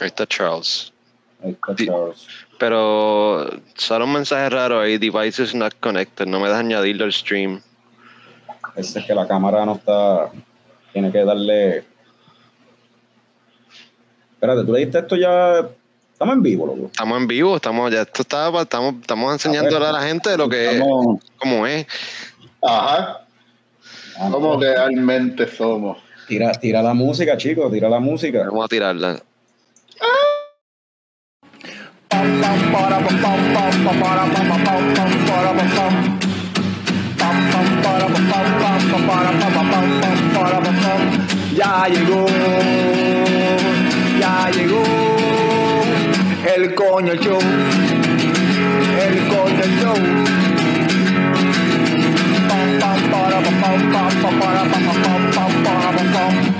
Ahí está Charles. Ahí está Charles. Pero solo un mensaje raro ahí, devices not connected, no me das añadirlo al stream. Ese es que la cámara no está, tiene que darle... Espérate, ¿tú le diste esto ya? Estamos en vivo, loco. Estamos en vivo, estamos, ya esto está, estamos, estamos enseñándole a la gente lo que Estamos- cómo es. Ajá. Ah, Como realmente somos. Tira, tira la música, chicos, tira la música. Vamos a tirarla. Ya llegó, ya llegó el coño show, el coño show. Para, para, para,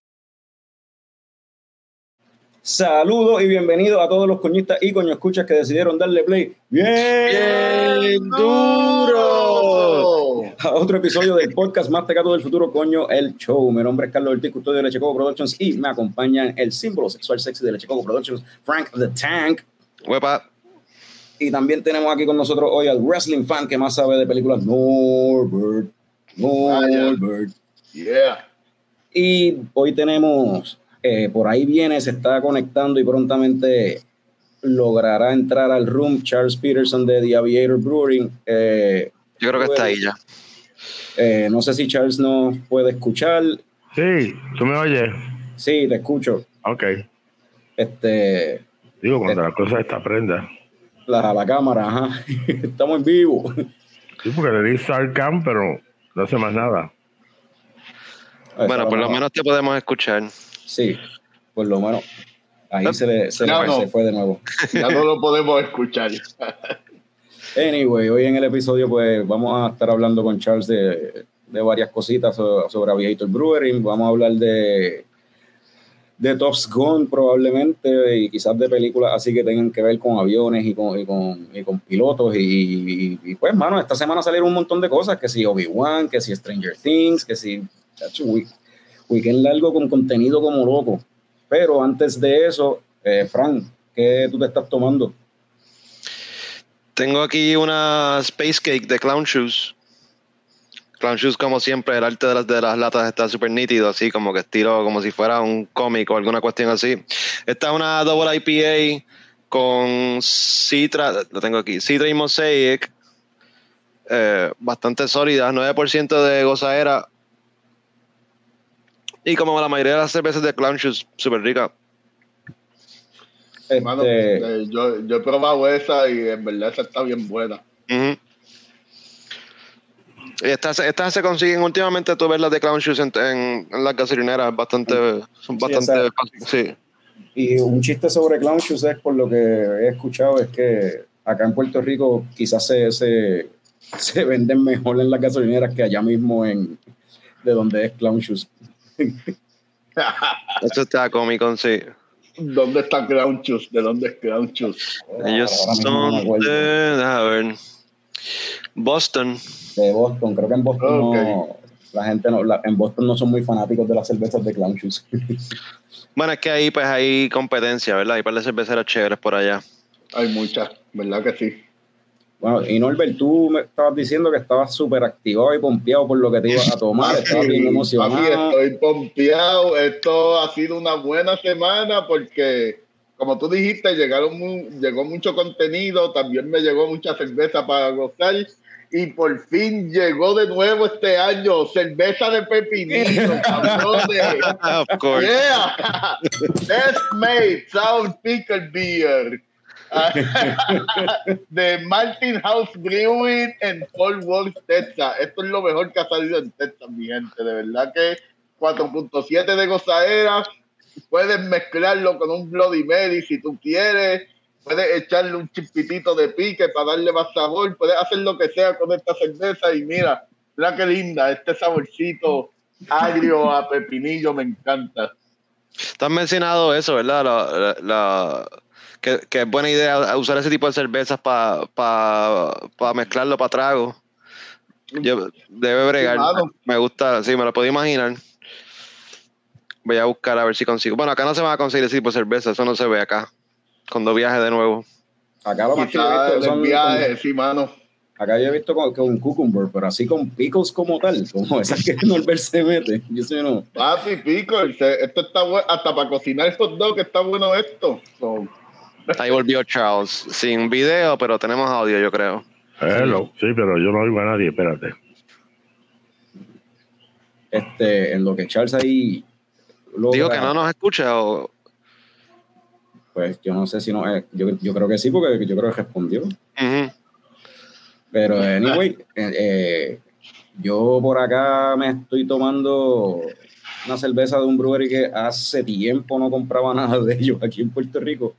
Saludos y bienvenidos a todos los coñistas y coño escuchas que decidieron darle play bien, duro. a otro episodio del podcast más tecato del futuro, coño, el show. Mi nombre es Carlos Ortiz, custodio de Lechecoco Productions y me acompañan el símbolo sexual sexy de Lechecoco Productions, Frank the Tank. Huepa. Y también tenemos aquí con nosotros hoy al wrestling fan que más sabe de películas, Norbert. Norbert. Yeah. Y hoy tenemos, eh, por ahí viene, se está conectando y prontamente logrará entrar al room Charles Peterson de The Aviator Brewing. Eh, Yo creo que está ahí ya. eh, no sé si Charles nos puede escuchar. Sí, ¿tú me oyes? Sí, te escucho. Ok. Este, Digo, cuando la cosa está prenda. la, la cámara, ajá. Estamos en vivo. Sí, porque le di start cam, pero no hace más nada. Bueno, por lo menos te podemos escuchar. Sí, por lo menos. Ahí se, le, se, le- No, no. se fue de nuevo. Ya no lo podemos escuchar. Anyway, hoy en el episodio pues vamos a estar hablando con Charles de, de varias cositas so- sobre Aviator Brewing. Vamos a hablar de, de Top Gun probablemente y quizás de películas así que tengan que ver con aviones y con, y con, y con pilotos. Y, pues, mano, esta semana salieron un montón de cosas, que si Obi-Wan, que si Stranger Things, que si... Weekend largo con contenido como loco. Pero antes de eso, eh, Frank, ¿qué tú te estás tomando? Tengo aquí una Space Cake de Clown Shoes. Clown Shoes, como siempre, el arte de las, de las latas está súper nítido, así como que estilo como si fuera un cómic o alguna cuestión así. Esta es una double IPA con Citra, lo tengo aquí, Citra y Mosaic, eh, bastante sólida, 9% de gozadera. Y como la mayoría de las cervezas de Clown Shoes, súper rica. Este, eh, yo, yo he probado esa y en verdad esa está bien buena. Ujú. Y estas, estas se consiguen últimamente, tú ves las de Clown Shoes en, en- en las gasolineras, bastante, son Sí, bastante fáciles, sí. Y un chiste sobre Clown Shoes es, por lo que he escuchado, es que acá en Puerto Rico quizás se, se, se venden mejor en las gasolineras que allá mismo en de donde es Clown Shoes. Eso está cómico, sí. ¿Dónde está Crown Shoes? ¿De dónde es Crown Shoes? Ellos me son de, a ver, Boston. De Boston, creo que en Boston no, la gente no, la- en Boston no son muy fanáticos de las cervezas de Clown Shoes. Bueno, es que ahí pues hay competencia, ¿verdad? Hay par de cerveceras chéveres por allá. Hay muchas, ¿verdad que sí? Bueno, y Norbert, tú me estabas diciendo que estabas súper activado y pompeado por lo que te ibas a tomar, estabas bien Papi, emocionado. estoy pompeado. Esto ha sido una buena semana porque, como tú dijiste, llegaron mu- llegó mucho contenido. También me llegó mucha cerveza para gozar. Y por fin llegó de nuevo este año cerveza de pepinillo, cabrones. of course. Yeah, best made sour pickle beer de Martin House Brewing en Fort Worth, Texas. Esto es lo mejor que ha salido en Texas, mi gente. De verdad que 4.7 de gozadera. Puedes mezclarlo con un Bloody Mary si tú quieres. Puedes echarle un chispitito de pique para darle más sabor. Puedes hacer lo que sea con esta cerveza y mira, Mira qué linda, este saborcito agrio a pepinillo me encanta. Tú has mencionado eso, ¿verdad? La- que, que es buena idea usar ese tipo de cervezas para mezclarlo para trago. Yo, debe bregar. Me gusta, sí, me lo puedo imaginar. Voy a buscar a ver si consigo. Bueno, acá no se va a conseguir ese tipo de cerveza, eso no se ve acá. Cuando viaje de nuevo. Acá lo más que yo he visto el son. viaje, sí, mano. Acá yo he visto con, con cucumber, pero así con pickles como tal, como esas que Norbert se mete. Yo sé no. Papi, pico, se- esto está bueno, hasta para cocinar hot dog está bueno esto. So, Ahí volvió Charles. Sin video, pero tenemos audio, yo creo. Hello. Sí, pero yo no oigo a nadie, espérate. Este, en lo que Charles ahí. logra- Digo que no nos escucha o. Pues yo no sé si no. eh, yo, yo creo que sí, porque yo creo que respondió. Pero, anyway, eh, eh, yo por acá me estoy tomando una cerveza de un brewery que hace tiempo no compraba nada de ellos aquí en Puerto Rico.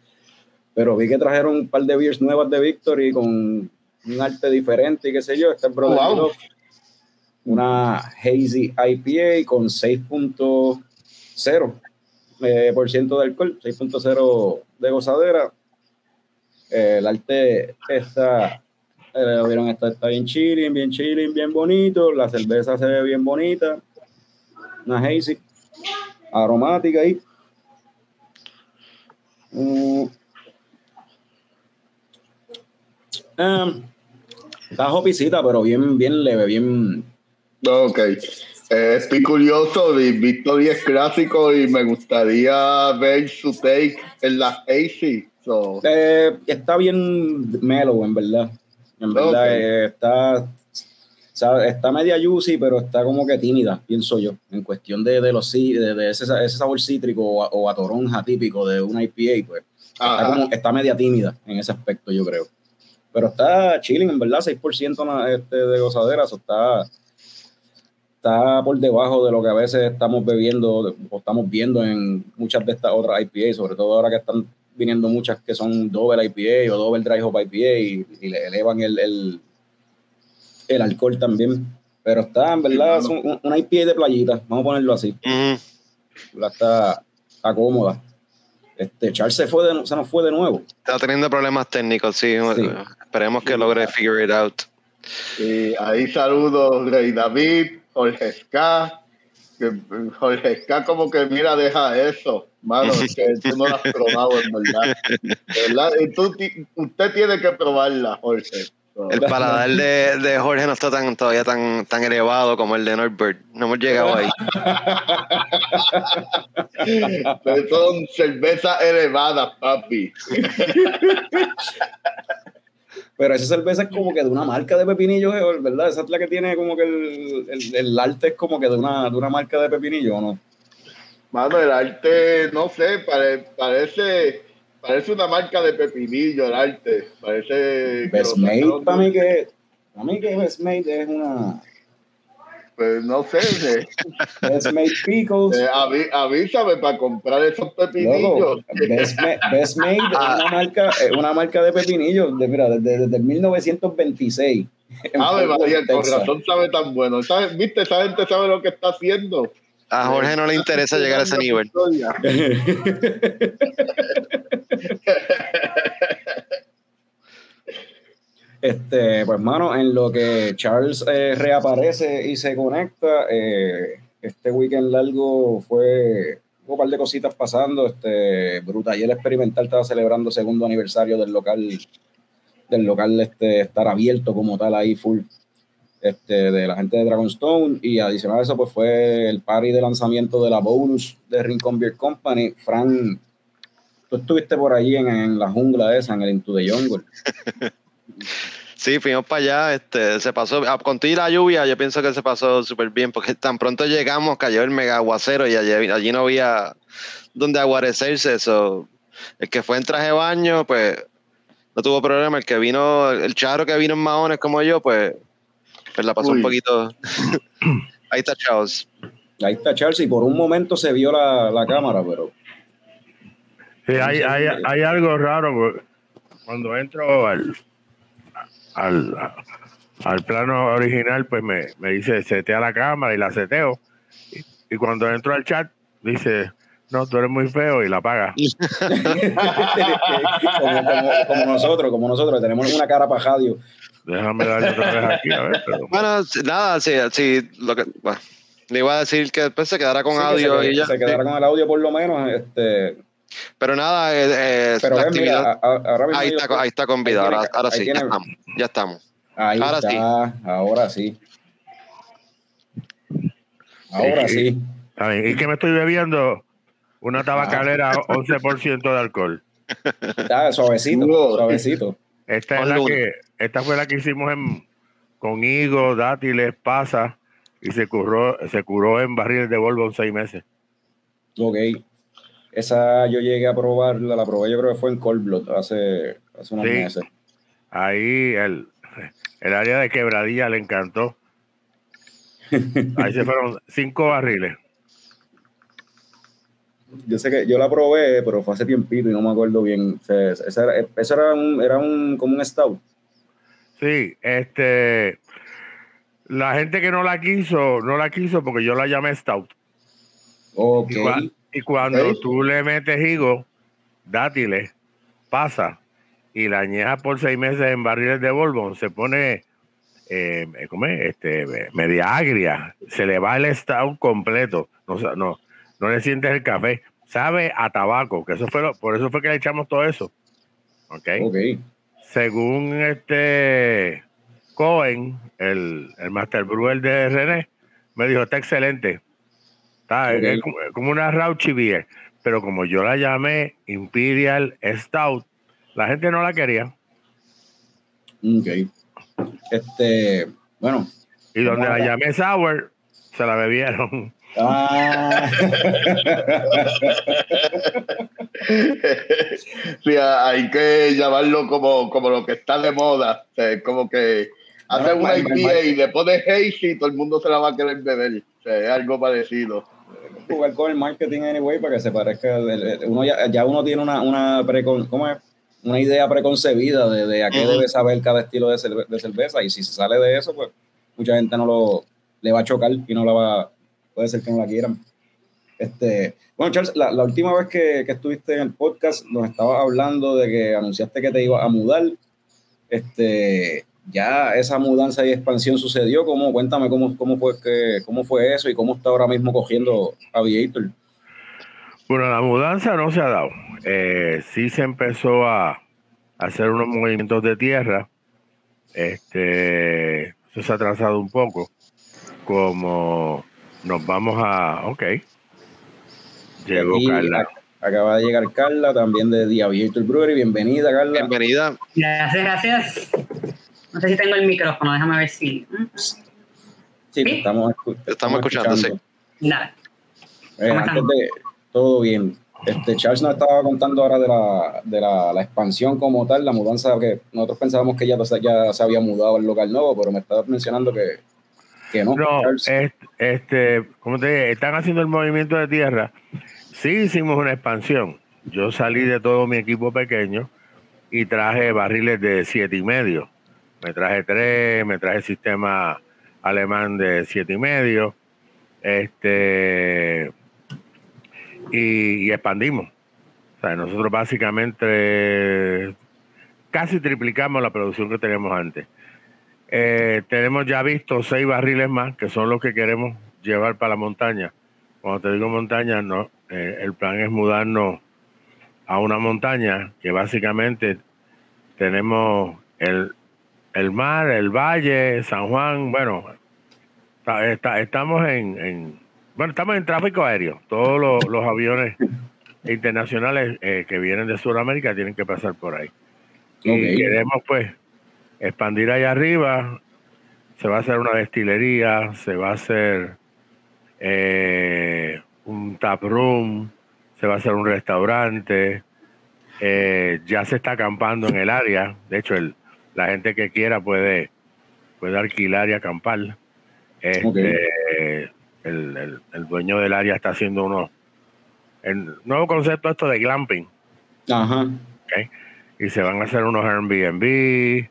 Pero vi que trajeron un par de beers nuevas de Victory con un arte diferente y qué sé yo. Este es Brother Wow. Una Hazy IPA con 6.0 eh, por ciento de alcohol, 6.0 de gozadera. Eh, el arte está eh, vieron, está, está bien chilling, bien chilling, bien bonito. La cerveza se ve bien bonita. Una hazy, aromática ahí. Mm. Em, está hopicita, pero bien, bien leve, bien. ok. Eh, estoy curioso, y Victory es clásico y me gustaría ver su take en la AC. So, eh, está bien mellow, en verdad. En verdad, eh, está. sabe, Está media juicy, pero está como que tímida, pienso yo, en cuestión de, de los de, de ese, ese sabor cítrico o a, o a toronja típico de una IPA, pues está, como, está media tímida en ese aspecto, yo creo. Pero está chilling, en verdad, 6% na- este, de gozadera, eso está, está por debajo de lo que a veces estamos bebiendo o estamos viendo en muchas de estas otras IPA, sobre todo ahora que están viniendo muchas que son Double IPA o Double Dry Hop IPA y, y le elevan el, el, el alcohol también. Pero está, en verdad, es un- una IPA de playita, vamos a ponerlo así. La está, está cómoda. Este, Charles se, fue de, se nos fue de nuevo. Está teniendo problemas técnicos, sí. Sí. Esperemos que logre figure it out. Y ahí saludo Rey David, Jorge Ska. Que Jorge Ska como que mira, deja eso. Mano, es que tú no lo has probado, en verdad. Verdad, y tú ti- usted tiene que probarla, Jorge. El paladar de, de Jorge no está tan, todavía tan, tan elevado como el de Norbert. No hemos llegado ahí. pero son cervezas elevadas, papi. Pero esa cerveza es como que de una marca de pepinillos, eh, ¿verdad? Esa es la que tiene como que el, el, el arte es como que de una, de una marca de pepinillos, ¿o no? Mano, el arte, no sé, pare- parece, parece una marca de pepinillo el arte. Parece. que Best lo Made, sacaron para mí que, para mí que Best Made es una Pues no sé, eh, Best Made Pickles. eh, avi- avísame para comprar esos pepinillos. Best, Ma- Best Made es Ah. una marca, es una marca de pepinillos, de, mira, desde, desde 1926. en Ave Fort María, con razón sabe tan bueno. ¿Sabe- ¿Viste? Esa gente sabe lo que está haciendo. A Jorge no le interesa llegar a ese nivel. Este, pues, mano, en lo que Charles eh, reaparece y se conecta, eh, este weekend largo fue un par de cositas pasando. Este, Brutaller Experimental estaba celebrando segundo aniversario del local, del local este, estar abierto como tal ahí full. Este, de la gente de Dragonstone y adicional a eso pues fue el party de lanzamiento de la bonus de Rincon Beer Company. Fran, tú estuviste por allí en, en la jungla esa, en el Into the Jungle. Sí, fuimos para allá, este, se pasó, ah, con toda la lluvia, yo pienso que se pasó súper bien, porque tan pronto llegamos, cayó el mega aguacero y allí, allí no había donde aguarecerse, eso. El que fue en traje de baño, pues, no tuvo problema, el que vino, el charro que vino en maones como yo, pues, pues la pasó un poquito. Ahí está Charles. Ahí está Charles y por un momento se vio la, la cámara, pero Sí, hay, hay, hay algo raro porque cuando entro al, al, al plano original, pues me, me dice setea la cámara y la seteo. Y, y cuando entro al chat, dice, no, tú eres muy feo y la apaga. como, como- como nosotros, como nosotros, tenemos una cara para radio. Déjame darle otra vez aquí, a ver. Pero, Bueno, nada, sí, sí, lo que, bueno, le iba a decir que después se quedará con Sí, que audio se, y ya. se quedará con el audio por lo menos. Este, Pero nada, eh, eh, pero la ven, actividad- ahora mismo ahí, está, ahí está con vida, ahora, sí, ya estamos, ya estamos. Ahí ahora está, sí. ahora sí. Ahora Sí. sí. a ver, y que me estoy bebiendo una tabacalera 11% de alcohol. Está suavecito, suavecito. Esta es la que, esta fue la que hicimos en, con higos, dátiles, pasas y se curó, se curó en barriles de Volvo en seis meses. Ok. Esa yo llegué a probarla, la probé yo creo que fue en Cold Blood hace, hace unos Sí. meses. Ahí el, el área de quebradilla le encantó. Ahí se fueron cinco barriles. Yo sé que yo la probé, pero fue hace tiempito y no me acuerdo bien. O sea, esa era, eso era un, era un, como un stout. Sí, este la gente que no la quiso, no la quiso porque yo la llamé Stout. Ok. Y, cua- y cuando tú le metes higo, dátiles, pasa y la añejas por seis meses en barriles de Bourbon, se pone eh, ¿cómo es? Este, media agria, se le va el stout completo, no, no, no le sientes el café, sabe a tabaco, que eso fue lo- por eso fue que le echamos todo eso. ¿Ok? Ok. según este Cohen, el, el Master Brewer de René, me dijo, está excelente. Es como, es como una Rauchi Beer, pero como yo la llamé Imperial Stout, la gente no la quería. Ok. Este, bueno. Y donde la llamé Sour, se la bebieron. Ah, Sí, hay que llamarlo como, como lo que está de moda. O sea, es como que hace Ah, una IPA y le pones hazy y todo el mundo se la va a querer beber. O sea, es algo parecido. Jugar con el marketing anyway para que se parezca. Uno ya, ya uno tiene una, una, precon- ¿cómo es? una idea preconcebida de, de a qué debe saber cada estilo de, cerve- de cerveza. Y si se sale de eso, pues mucha gente no lo le va a chocar y no la va, puede ser que no la quieran. Este, bueno, Charles, la, la última vez que, que estuviste en el podcast nos estabas hablando de que anunciaste que te ibas a mudar. Este, ya esa mudanza y expansión sucedió. ¿Cómo? Cuéntame cómo, cómo, fue que, cómo fue eso y cómo está ahora mismo cogiendo Aviator. Bueno, la mudanza no se ha dado. Eh, sí se empezó a hacer unos movimientos de tierra. Este, eso se ha atrasado un poco. Como nos vamos a. Ok. Llegó Carla. Acaba de llegar Carla, también de The Aviator Brewery. Bienvenida, Carla. Bienvenida. Gracias, gracias. No sé si tengo el micrófono, déjame ver si. mm, Sí, te estamos, escu- te estamos escuchando, sí. Dale. Eh, ¿Cómo antes están? de todo bien. Este, Charles nos estaba contando ahora de la, de la, la expansión como tal, la mudanza que nosotros pensábamos que ya, ya se había mudado al local nuevo, pero me estabas mencionando que, que no. No, Charles. es- este, como te dije, están haciendo el movimiento de tierra. Sí hicimos una expansión. Yo salí de todo mi equipo pequeño y traje barriles de siete y medio. Me traje tres, me traje sistema alemán de siete y medio. Este y, expandimos. O sea, nosotros básicamente casi triplicamos la producción que teníamos antes. Eh, tenemos ya visto seis barriles más, que son los que queremos llevar para la montaña. Cuando te digo montaña, no, eh, el plan es mudarnos a una montaña que básicamente tenemos el, el mar, el valle, San Juan, bueno, está- está- estamos en, en- bueno, estamos en tráfico aéreo. Todos los, los aviones internacionales eh, que vienen de Sudamérica tienen que pasar por ahí. Y queremos pues expandir allá arriba. Se va a hacer una destilería, se va a hacer eh, un tap room, se va a hacer un restaurante. eh, ya se está acampando en el área. De hecho, el, la gente que quiera puede, puede alquilar y acampar. Este, el, el- el dueño del área está haciendo unos el nuevo concepto esto de glamping. Ajá. ¿ok? Y se van a hacer unos Airbnb,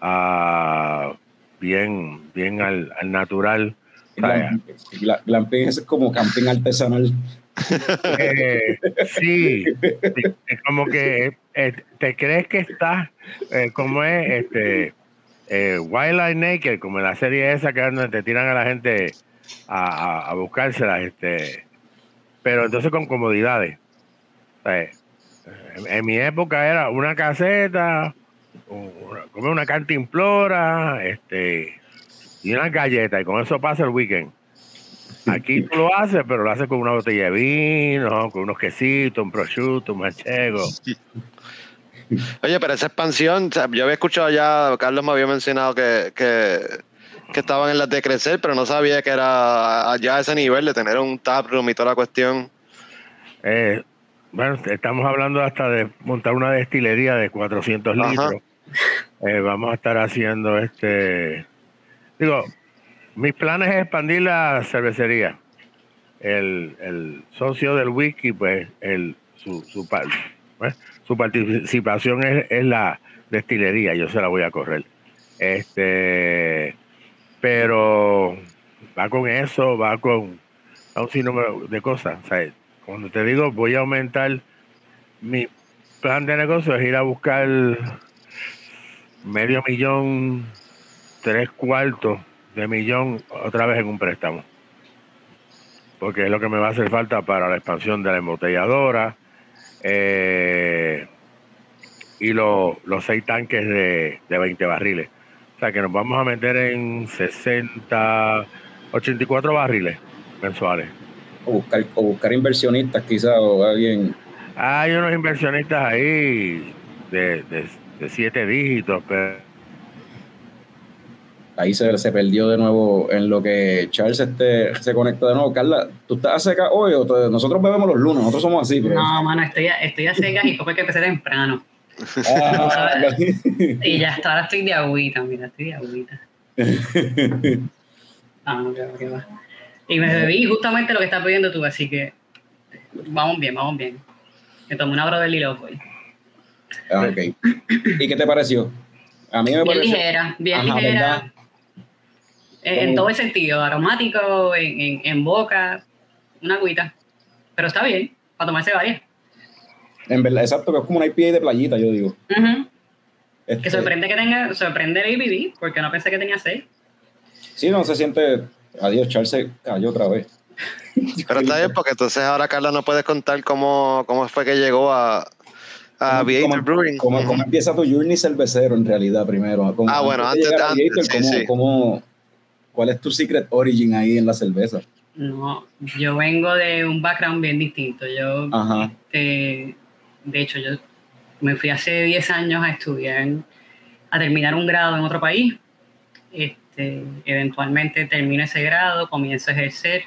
ah, bien, bien al, al natural. O sea, Glam- gla- Glamping es como camping artesanal. Eh, sí, es como que te crees que estás, eh, como es, este, eh, Wildlife Naked, como en la serie esa que te tiran a la gente a, a, buscárselas, este, pero entonces con comodidades. Sea, en, mi época era una caseta, una, una cantimplora, este, y unas galletas, y con eso pasa el weekend. Aquí tú lo haces, pero lo haces con una botella de vino, con unos quesitos, un prosciutto, un manchego. Oye, pero esa expansión, yo había escuchado ya, Carlos me había mencionado que, que, que estaban en las de crecer, pero no sabía que era allá a ese nivel de tener un taproom y toda la cuestión. Eh, bueno, estamos hablando hasta de montar una destilería de 400 Ajá. litros. Eh, vamos a estar haciendo este. Digo, mis planes es expandir la cervecería. El, el socio del wiki, pues, el, su, su, pues, su participación es, es la destilería. Yo se la voy a correr. Este, pero va con eso, va con un sinnúmero de cosas. O sea, cuando te digo voy a aumentar mi plan de negocio es ir a buscar medio millón, tres cuartos de millón otra vez en un préstamo. Porque es lo que me va a hacer falta para la expansión de la embotelladora eh, y lo- los seis tanques de, de 20 barriles. O sea que nos vamos a meter en 60, 84 barriles mensuales. O buscar, o buscar inversionistas quizás o alguien. Hay unos inversionistas ahí de, de, de siete dígitos, pero Ahí se, se perdió de nuevo en lo que Charles este, se conecta de nuevo. Carla, ¿tú estás seca hoy o te- nosotros bebemos los lunes? Nosotros somos así, pero... No, mano, estoy a, estoy a secas y poco que empecé temprano. Ah, Y ya hasta ahora estoy de agüita, mira, estoy de agüita. Ah, no, va, que va. Y me bebí justamente lo que estás pidiendo tú, así que vamos bien, vamos bien. Me tomé una Brotherly Love hoy. Ah, ok. ¿Y qué te pareció? A mí me Bien pareció... ligera, bien Ajá, ligera. ¿verdad? En, todo el sentido, aromático, en, en, en boca, una agüita. Pero está bien, para tomarse varias. En verdad, exacto, que es como una IPA de playita, yo digo. Ujú. Este, Que sorprende que tenga, sorprende el ABV, porque no pensé que tenía seis. Sí, no se siente... Adiós, Charles se cayó otra vez. Pero está bien, porque entonces ahora Carla no puedes contar cómo, cómo fue que llegó a, a ¿Cómo- Aviator cómo- Brewing. ¿Cómo, cómo empieza tu journey cervecero en realidad primero? ¿Cómo- Ah, bueno, antes- antes, Aviator, sí, ¿cómo- sí. cómo- ¿Cuál es tu secret origin ahí en la cerveza? No, yo vengo de un background bien distinto. Yo, este, de hecho, yo me fui hace 10 años a estudiar, a terminar un grado en otro país. Este, eventualmente termino ese grado, comienzo a ejercer.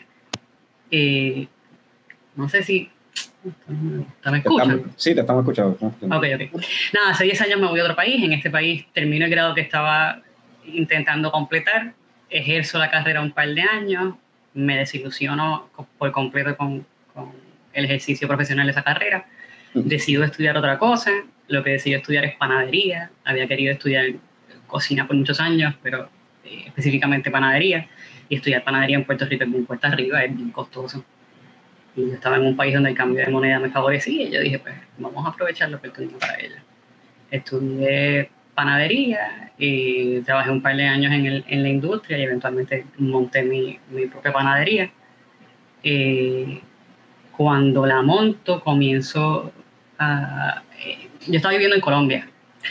Eh, no sé si... ¿Me escuchan? sí, te estamos escuchando. Ok, ok. Nada, hace 10 años me voy a otro país. En este país termino el grado que estaba intentando completar. Ejerzo la carrera un par de años. Me desilusiono por completo con, con el ejercicio profesional de esa carrera. Decido estudiar otra cosa. Lo que decido estudiar es panadería. Había querido estudiar cocina por muchos años, pero eh, específicamente panadería. Y estudiar panadería en Puerto Rico es bien cuesta arriba, es bien costoso. Y yo estaba en un país donde el cambio de moneda me favorecía y yo dije, pues vamos a aprovechar la oportunidad para ello. Estudié panadería y trabajé un par de años en, el- en la industria y eventualmente monté mi, mi propia panadería. Eh, cuando la monto, comienzo a... eh, yo estaba viviendo en Colombia.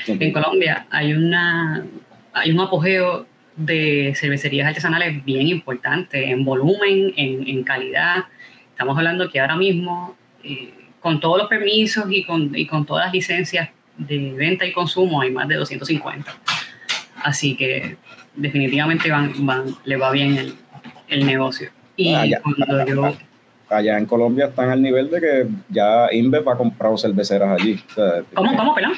En Colombia hay, una, hay un apogeo de cervecerías artesanales bien importante en volumen, en, en calidad. Estamos hablando que ahora mismo, eh, con todos los permisos y con, y con todas las licencias de venta y consumo, hay más de 250. Así que definitivamente van, van, le va bien el, el negocio. Y Ah, ya. cuando yo... Allá en Colombia están al nivel de que ya InBev ha comprado cerveceras allí. O sea, ¿Cómo, cómo, perdón?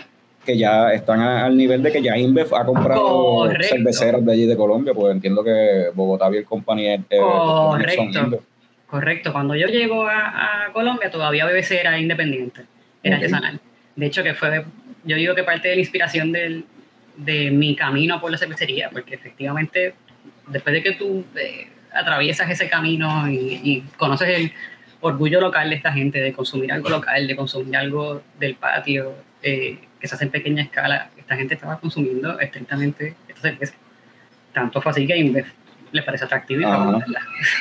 Que ya están al nivel de que ya InBev ha comprado Correcto. cerveceras de allí de Colombia, pues entiendo que Bogotá Beer Company eh, Correcto. Correcto, cuando yo llego a, a Colombia todavía BBC era independiente, era Ok. artesanal. De hecho, que fue, yo digo que parte de la inspiración del, de mi camino por la cervecería, porque efectivamente, después de que tú eh, atraviesas ese camino y, conoces el orgullo local de esta gente, de consumir algo local, de consumir algo del patio, eh, que se hace en pequeña escala, esta gente estaba consumiendo estrictamente esta cerveza. Tanto fue así que a Les parece atractivo.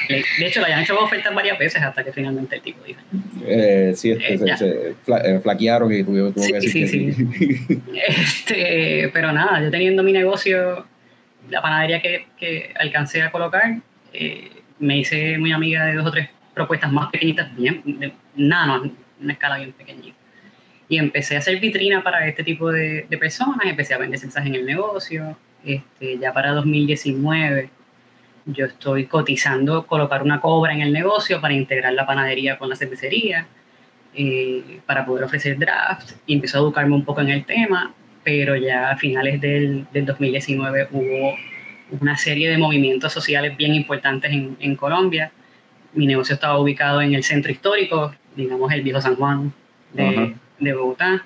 Le- De hecho, la habían hecho ofertas varias veces hasta que finalmente el tipo dijo, Eh, sí, este, Eh, se, se fla- eh, flaquearon y tuvo, tuvo Sí, que decir sí, que sí. Este, pero nada, yo teniendo mi negocio, la panadería que, que alcancé a colocar, eh, me hice muy amiga de dos o tres propuestas más pequeñitas, bien, de nano, una escala bien pequeñita. Y empecé a hacer vitrina para este tipo de, de personas, empecé a vender cervezas en el negocio. Este, ya para 2019 yo estoy cotizando colocar una cobra en el negocio para integrar la panadería con la cervecería eh, para poder ofrecer draft y empezó a educarme un poco en el tema, pero ya a finales del, del 2019 hubo una serie de movimientos sociales bien importantes en, en Colombia. Mi negocio estaba ubicado en el centro histórico, digamos el viejo San Juan de, de Bogotá.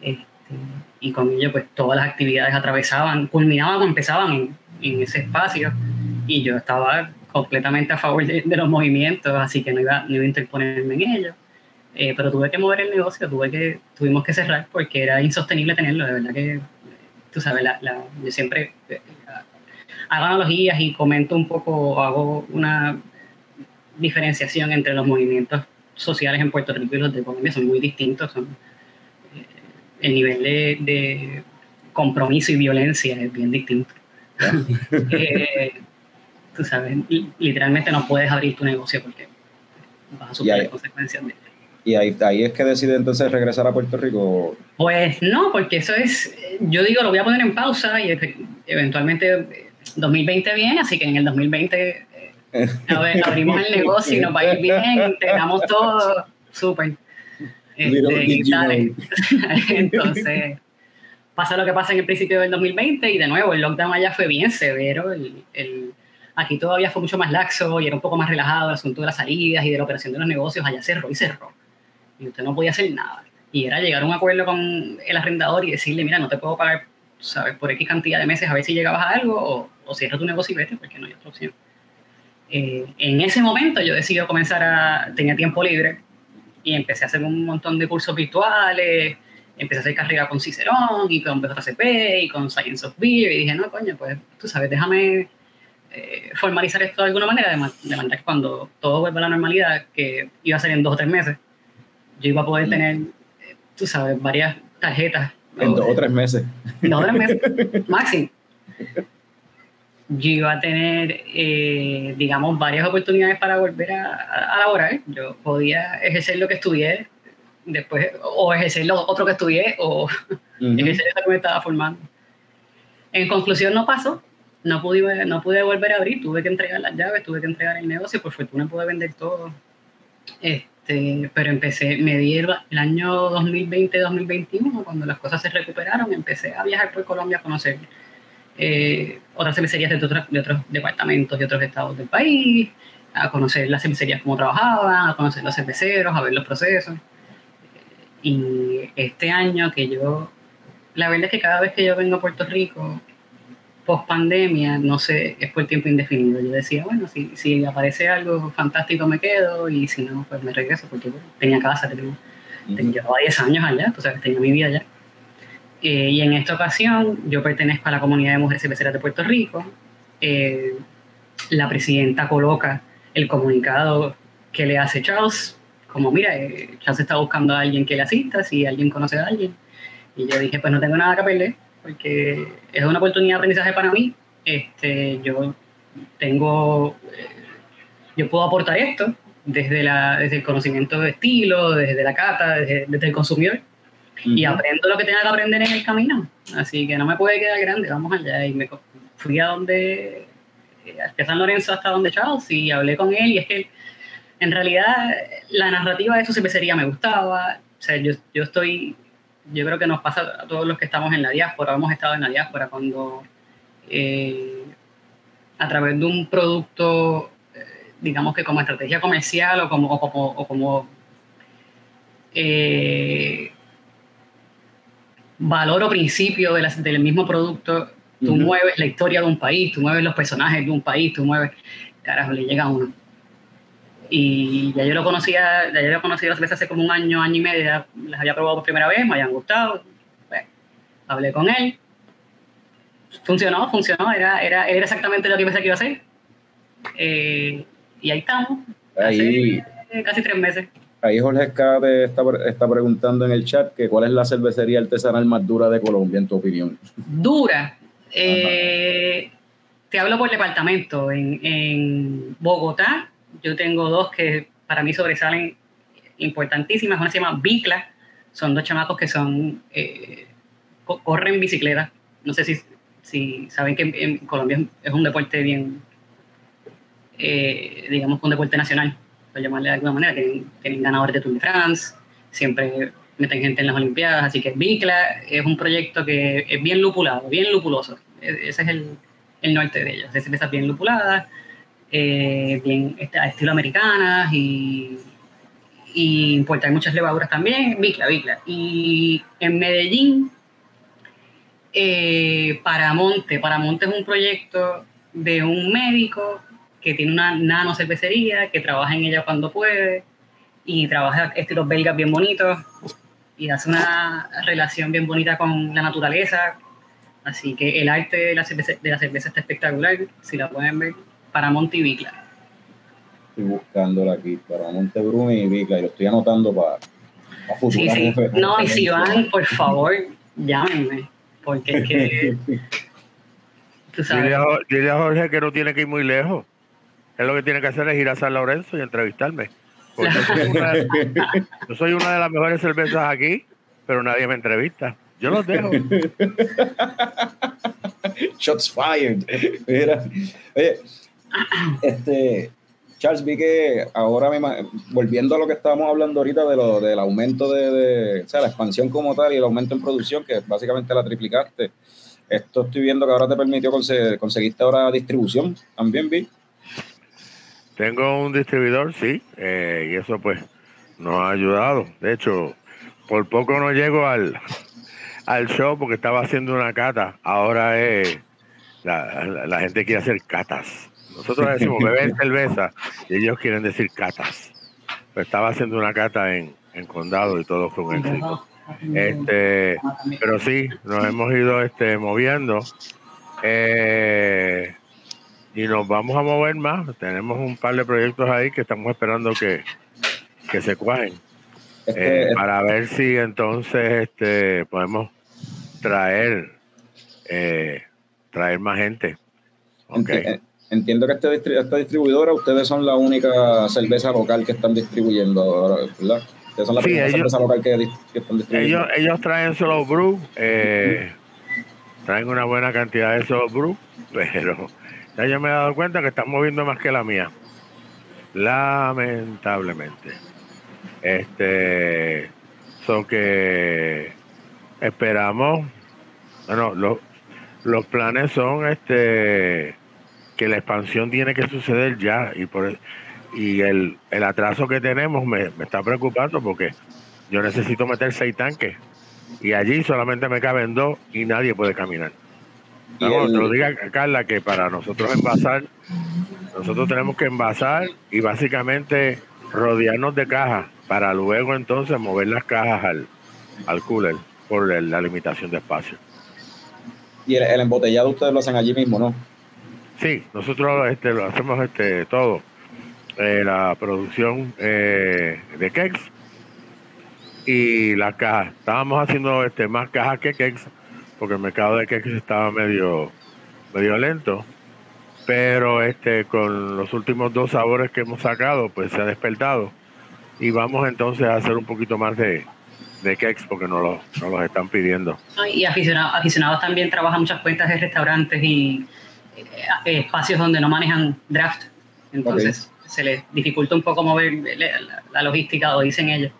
Este, y con ello, pues todas las actividades atravesaban, culminaban o empezaban en, en ese espacio. Y yo estaba completamente a favor de, de los movimientos, así que no iba, no iba a interponerme en ello. Eh, pero tuve que mover el negocio, tuve que, tuvimos que cerrar porque era insostenible tenerlo, de verdad que, tú sabes, la, la- yo siempre eh, hago analogías y comento un poco, hago una diferenciación entre los movimientos sociales en Puerto Rico y los de Colombia, son muy distintos, son, eh, el nivel de, de compromiso y violencia es bien distinto. Eh, literalmente no puedes abrir tu negocio porque vas a sufrir consecuencias de Y ahí, ahí es que decide entonces regresar a Puerto Rico. Pues no, porque eso es, yo digo, lo voy a poner en pausa y eventualmente eh, 2020 viene, así que en el 2020 eh, a ver, abrimos el negocio y nos va a ir bien, integramos todo, súper. Este. Entonces, pasa lo que pasa en el principio del 2020 y de nuevo, el lockdown allá fue bien severo, el, el- aquí todavía fue mucho más laxo y era un poco más relajado el asunto de las salidas y de la operación de los negocios, allá cerró y cerró. Y usted no podía hacer nada. Y era llegar a un acuerdo con el arrendador y decirle, mira, no te puedo pagar, ¿sabes? Por X cantidad de meses a ver si llegabas a algo o, o cierra tu negocio y vete porque no hay otra opción. Eh, en ese momento yo decidí comenzar a, tenía tiempo libre y empecé a hacer un montón de cursos virtuales, empecé a hacer carrera con Cicerón y con BJCP y con Science of Beer y dije, no, coño, pues tú sabes, déjame eh, formalizar esto de alguna manera, de, ma- de manera que cuando todo vuelva a la normalidad, que iba a ser en dos o tres meses, yo iba a poder Mm. tener, eh, tú sabes, varias tarjetas. En dos o tres meses. En dos o tres meses, máximo. Yo iba a tener, eh, digamos, varias oportunidades para volver a, a, a laborar. Yo podía ejercer lo que estudié, después, o ejercer lo otro que estudié, o Ujú. ejercer eso que me estaba formando. En conclusión, no pasó. No pude, no pude volver a abrir, tuve que entregar las llaves, tuve que entregar el negocio, por fortuna pude vender todo. Este, pero empecé, me di el, el año 2020-2021, cuando las cosas se recuperaron, empecé a viajar por Colombia a conocer eh, otras cervecerías de otros, de otros departamentos de otros estados del país, a conocer las cervecerías cómo trabajaban, a conocer los cerveceros, a ver los procesos. Y este año que yo, la verdad es que cada vez que yo vengo a Puerto Rico, post pandemia, no sé, es por tiempo indefinido. Yo decía, bueno, si, si aparece algo fantástico me quedo y si no, pues me regreso porque tenía casa, tenía, tenía, llevaba 10 años allá, tú sabes, tenía mi vida allá. Eh, y en esta ocasión yo pertenezco a la comunidad de mujeres cerveceras de Puerto Rico. Eh, la presidenta coloca el comunicado que le hace Charles, como mira, eh, Charles está buscando a alguien que le asista, si alguien conoce a alguien. Y yo dije, pues no tengo nada que perder, porque es una oportunidad de aprendizaje para mí. Este, yo tengo, eh, yo puedo aportar esto desde, la, desde el conocimiento de estilo, desde la cata, desde, desde el consumidor y Ujú. aprendo lo que tenga que aprender en el camino. Así que no me puede quedar grande, vamos allá. Y me fui a donde, eh, a San Lorenzo hasta donde Charles y hablé con él y es que en realidad la narrativa de su cervecería me gustaba. O sea, yo, yo estoy, yo creo que nos pasa a todos los que estamos en la diáspora, hemos estado en la diáspora cuando eh, a través de un producto, eh, digamos que como estrategia comercial o como, o como, o como eh, valor o principio de las- del mismo producto, tú mueves la historia de un país, tú mueves los personajes de un país, tú mueves, carajo, le llega a uno. Y ya yo lo conocía, ya yo lo conocía las veces hace como un año, año y medio, ya las había probado por primera vez, me habían gustado. Bueno, hablé con él. Funcionó, funcionó, era, era, era exactamente lo que pensé que iba a hacer. Eh, y ahí estamos, Ahí, hace casi tres meses. ahí Jorge Escate está, está preguntando en el chat que cuál es la cervecería artesanal más dura de Colombia, en tu opinión. Dura. Eh, te hablo por departamento. En, en Bogotá, yo tengo dos que para mí sobresalen importantísimas. Una se llama Bicla. Son dos chamacos que son eh, co- corren bicicleta. No sé si, si saben que en, Colombia es un deporte bien, eh, digamos, un deporte nacional, por llamarle de alguna manera. Tienen, tienen ganadores de Tour de France, siempre meten gente en las Olimpiadas. Así que Bicla es un proyecto que es bien lupulado, bien lupuloso. E- Ese es el, el norte de ellos. Es cervezas bien lupuladas, eh, bien a estilo americanas y, y importar muchas levaduras también. Bicla, Bicla. Y en Medellín, eh, Paramonte. Paramonte es un proyecto de un médico que tiene una nano cervecería, que trabaja en ella cuando puede y trabaja estilos belgas bien bonitos y hace una relación bien bonita con la naturaleza. Así que el arte de la cerveza, de la cerveza está espectacular, si la pueden ver, Paramonte y Bicla. Estoy buscándola aquí para Montebrumi y Vicla y lo estoy anotando para, para Sí, futuras sí. No, y si van, por favor, llámenme, porque es que, tú sabes, Dile a, dile a Jorge que no tiene que ir muy lejos. Él lo que tiene que hacer es ir a San Lorenzo y entrevistarme. Porque yo soy una, yo soy una de las mejores cervezas aquí, pero nadie me entrevista. Yo los dejo. Shots fired. Mira, oye, este, Charles, vi que ahora, me, volviendo a lo que estábamos hablando ahorita de lo, del aumento de, o sea, la expansión como tal y el aumento en producción, que básicamente la triplicaste. Esto estoy viendo que ahora te permitió conse- conseguiste ahora distribución, también vi. Tengo un distribuidor, sí, eh, y eso pues nos ha ayudado. De hecho, por poco no llego al, al show porque estaba haciendo una cata. Ahora la gente quiere hacer catas. Nosotros decimos beber cerveza y ellos quieren decir catas. Estaba haciendo una cata en, en Condado y todo fue un éxito. Este, pero sí, nos hemos ido este, moviendo eh, y nos vamos a mover más. Tenemos un par de proyectos ahí que estamos esperando que, que se cuajen Este, eh, para ver si entonces este, podemos traer eh, traer más gente. Ok. Enti- entiendo que este esta distribuidora, ustedes son la única cerveza local que están distribuyendo ahora, ¿verdad? Ustedes son la Sí, ellos- cerveza local que, están distribuyendo. Ellos, ellos traen solo brew, eh, traen una buena cantidad de solo brew, pero ya yo me he dado cuenta que están moviendo más que la mía. Lamentablemente. Este, so que esperamos, bueno, lo- los planes son este que la expansión tiene que suceder ya y por y el, el atraso que tenemos me, me está preocupando porque yo necesito meter seis tanques y allí solamente me caben dos y nadie puede caminar. Vamos, el- te lo diga Carla que para nosotros envasar, nosotros tenemos que envasar y básicamente rodearnos de cajas para luego entonces mover las cajas al, al cooler por la limitación de espacio. Y el, el embotellado ustedes lo hacen allí mismo, ¿no? Sí, nosotros este, lo hacemos este, todo. Eh, la producción eh, de cakes y las cajas. Estábamos haciendo este, más cajas que cakes porque el mercado de cakes estaba medio, medio lento. Pero este, con los últimos dos sabores que hemos sacado, pues se ha despertado. Y vamos entonces a hacer un poquito más de, de porque nos los, están pidiendo. Y aficionados, también trabajan muchas cuentas de restaurantes y espacios donde no manejan draft. Entonces se les dificulta un poco mover la, la- la logística, o dicen ellos,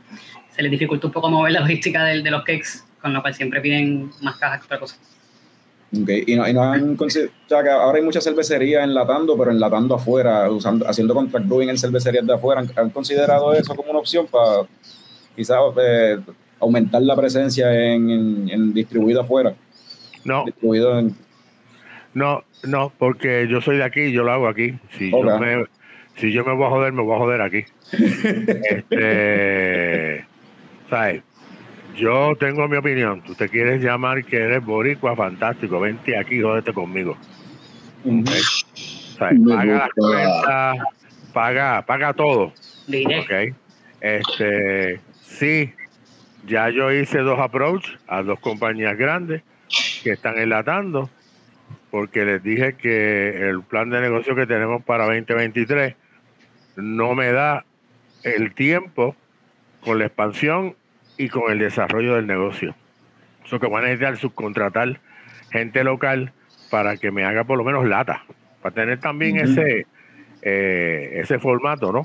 se les dificulta un poco mover la logística de, los cakes, con lo cual siempre piden más cajas que otra cosa. Ok, Y, no, y no han o sea, que ahora hay muchas cervecerías enlatando, pero enlatando afuera, usando, haciendo contract brewing en cervecerías de afuera. ¿Han, han considerado eso como una opción para quizás eh, aumentar la presencia en, en, en distribuido afuera. No, Distribuido en, no, no, porque yo soy de aquí y yo lo hago aquí. Si, yo, me, si yo me voy a joder, me voy a joder aquí. este, ¿sabes? Yo tengo mi opinión. Tú te quieres llamar que eres boricua, fantástico. Vente aquí y jódete conmigo. Paga las cuentas, paga, paga todo. Diré. Ok. Este, sí, ya yo hice dos approach a dos compañías grandes que están enlatando, porque les dije que el plan de negocio que tenemos para 2023 no me da el tiempo con la expansión y con el desarrollo del negocio. Eso que van a necesitar subcontratar gente local para que me haga por lo menos lata, para tener también ese eh, ese formato, ¿no?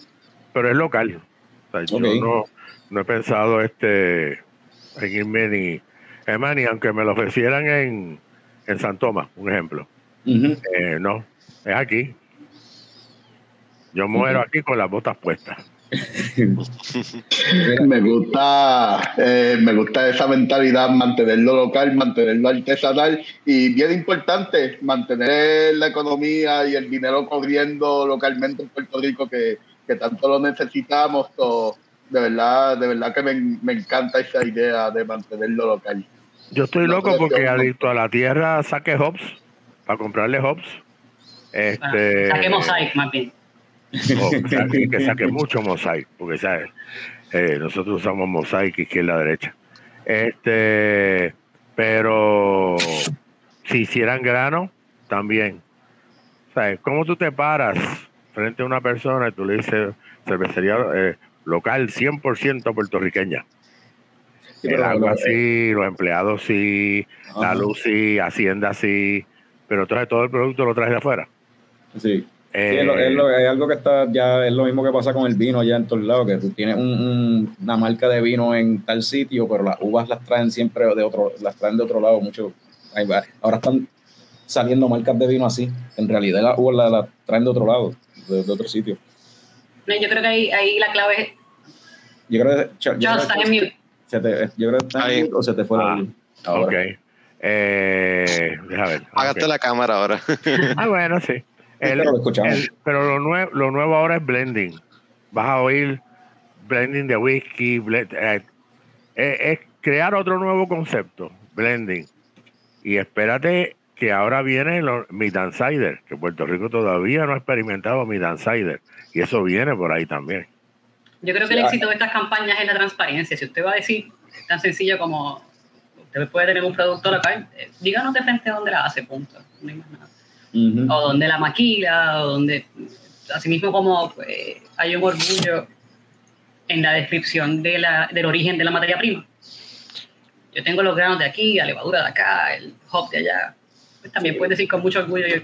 Pero es local. O sea. Yo no, no he pensado este en irme ni, es más, ni aunque me lo ofrecieran en, en San Tomás, un ejemplo. Eh, no, es aquí. Yo muero aquí con las botas puestas. Me gusta, eh, me gusta esa mentalidad, mantenerlo local, mantenerlo artesanal y bien importante, mantener la economía y el dinero corriendo localmente en Puerto Rico que, que tanto lo necesitamos. so, de verdad, de verdad que me, me encanta esa idea de mantenerlo local. Yo estoy loco porque adicto a la tierra saque hops para comprarle hops. Este, Saque mosaic más bien. o que saque, que saque mucho mosaic, porque ¿sabes? Eh, nosotros usamos mosaic izquierda derecha. Este, pero si hicieran grano, también. ¿Sabes? ¿Cómo tú te paras frente a una persona y tú le dices cervecería eh, local 100% puertorriqueña? Sí, El pero- agua sí, los empleados sí, la luz sí, Hacienda sí, pero trae todo el producto lo traes de afuera. Sí. Sí, Eh, es, lo- es lo- es algo que está ya es lo mismo que pasa con el vino allá en todos lados, que tú tienes un- un- una marca de vino en tal sitio, pero las uvas las traen siempre de otro, las traen de otro lado. Mucho, ahora están saliendo marcas de vino así. En realidad las uvas las, las traen de otro lado, de, de otro sitio. No, yo creo que ahí, ahí la clave es. Yo creo que, yo creo está en mute. Se te, yo creo que está Ahí. o se te fue la Ah, luz. Ok. Eh, deja ver. Hágate la cámara ahora. Ah, bueno, sí. El- pero lo escuchamos. el- pero lo, nuevo, lo nuevo ahora es blending. Vas a oír blending de whisky. blend- eh, eh, es crear otro nuevo concepto, blending. Y espérate que ahora viene lo, mi Cider, que Puerto Rico todavía no ha experimentado mi Cider. Y eso viene por ahí también. Yo creo que el ah. éxito de estas campañas es la transparencia. Si usted va a decir tan sencillo como usted puede tener un producto local, eh, díganos de frente dónde la hace, punto. No hay más nada. O dónde la maquila, o donde. Asimismo, como eh, hay un orgullo en la descripción de la, del origen de la materia prima. Yo tengo los granos de aquí, la levadura de acá, el hop de allá. Pues también puedes decir con mucho orgullo, yo,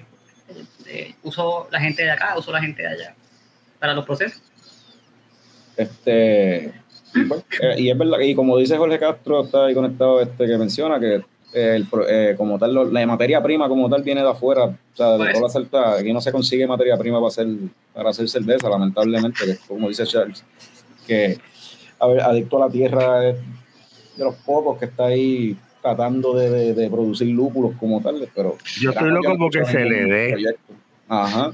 eh, uso la gente de acá, uso la gente de allá para los procesos. Este, y, pues, eh, y es verdad, y como dice Jorge Castro, está ahí conectado, este que menciona que el eh, como tal, lo- la materia prima como tal viene de afuera, o sea, de Por toda la certa, aquí no se consigue materia prima para hacer, para hacer cerveza, lamentablemente, que como dice Charles, que a ver, adicto a la tierra es de los pocos que está ahí tratando de, de- de producir lúpulos como tal, pero Yo estoy loco porque se le dé. Ajá.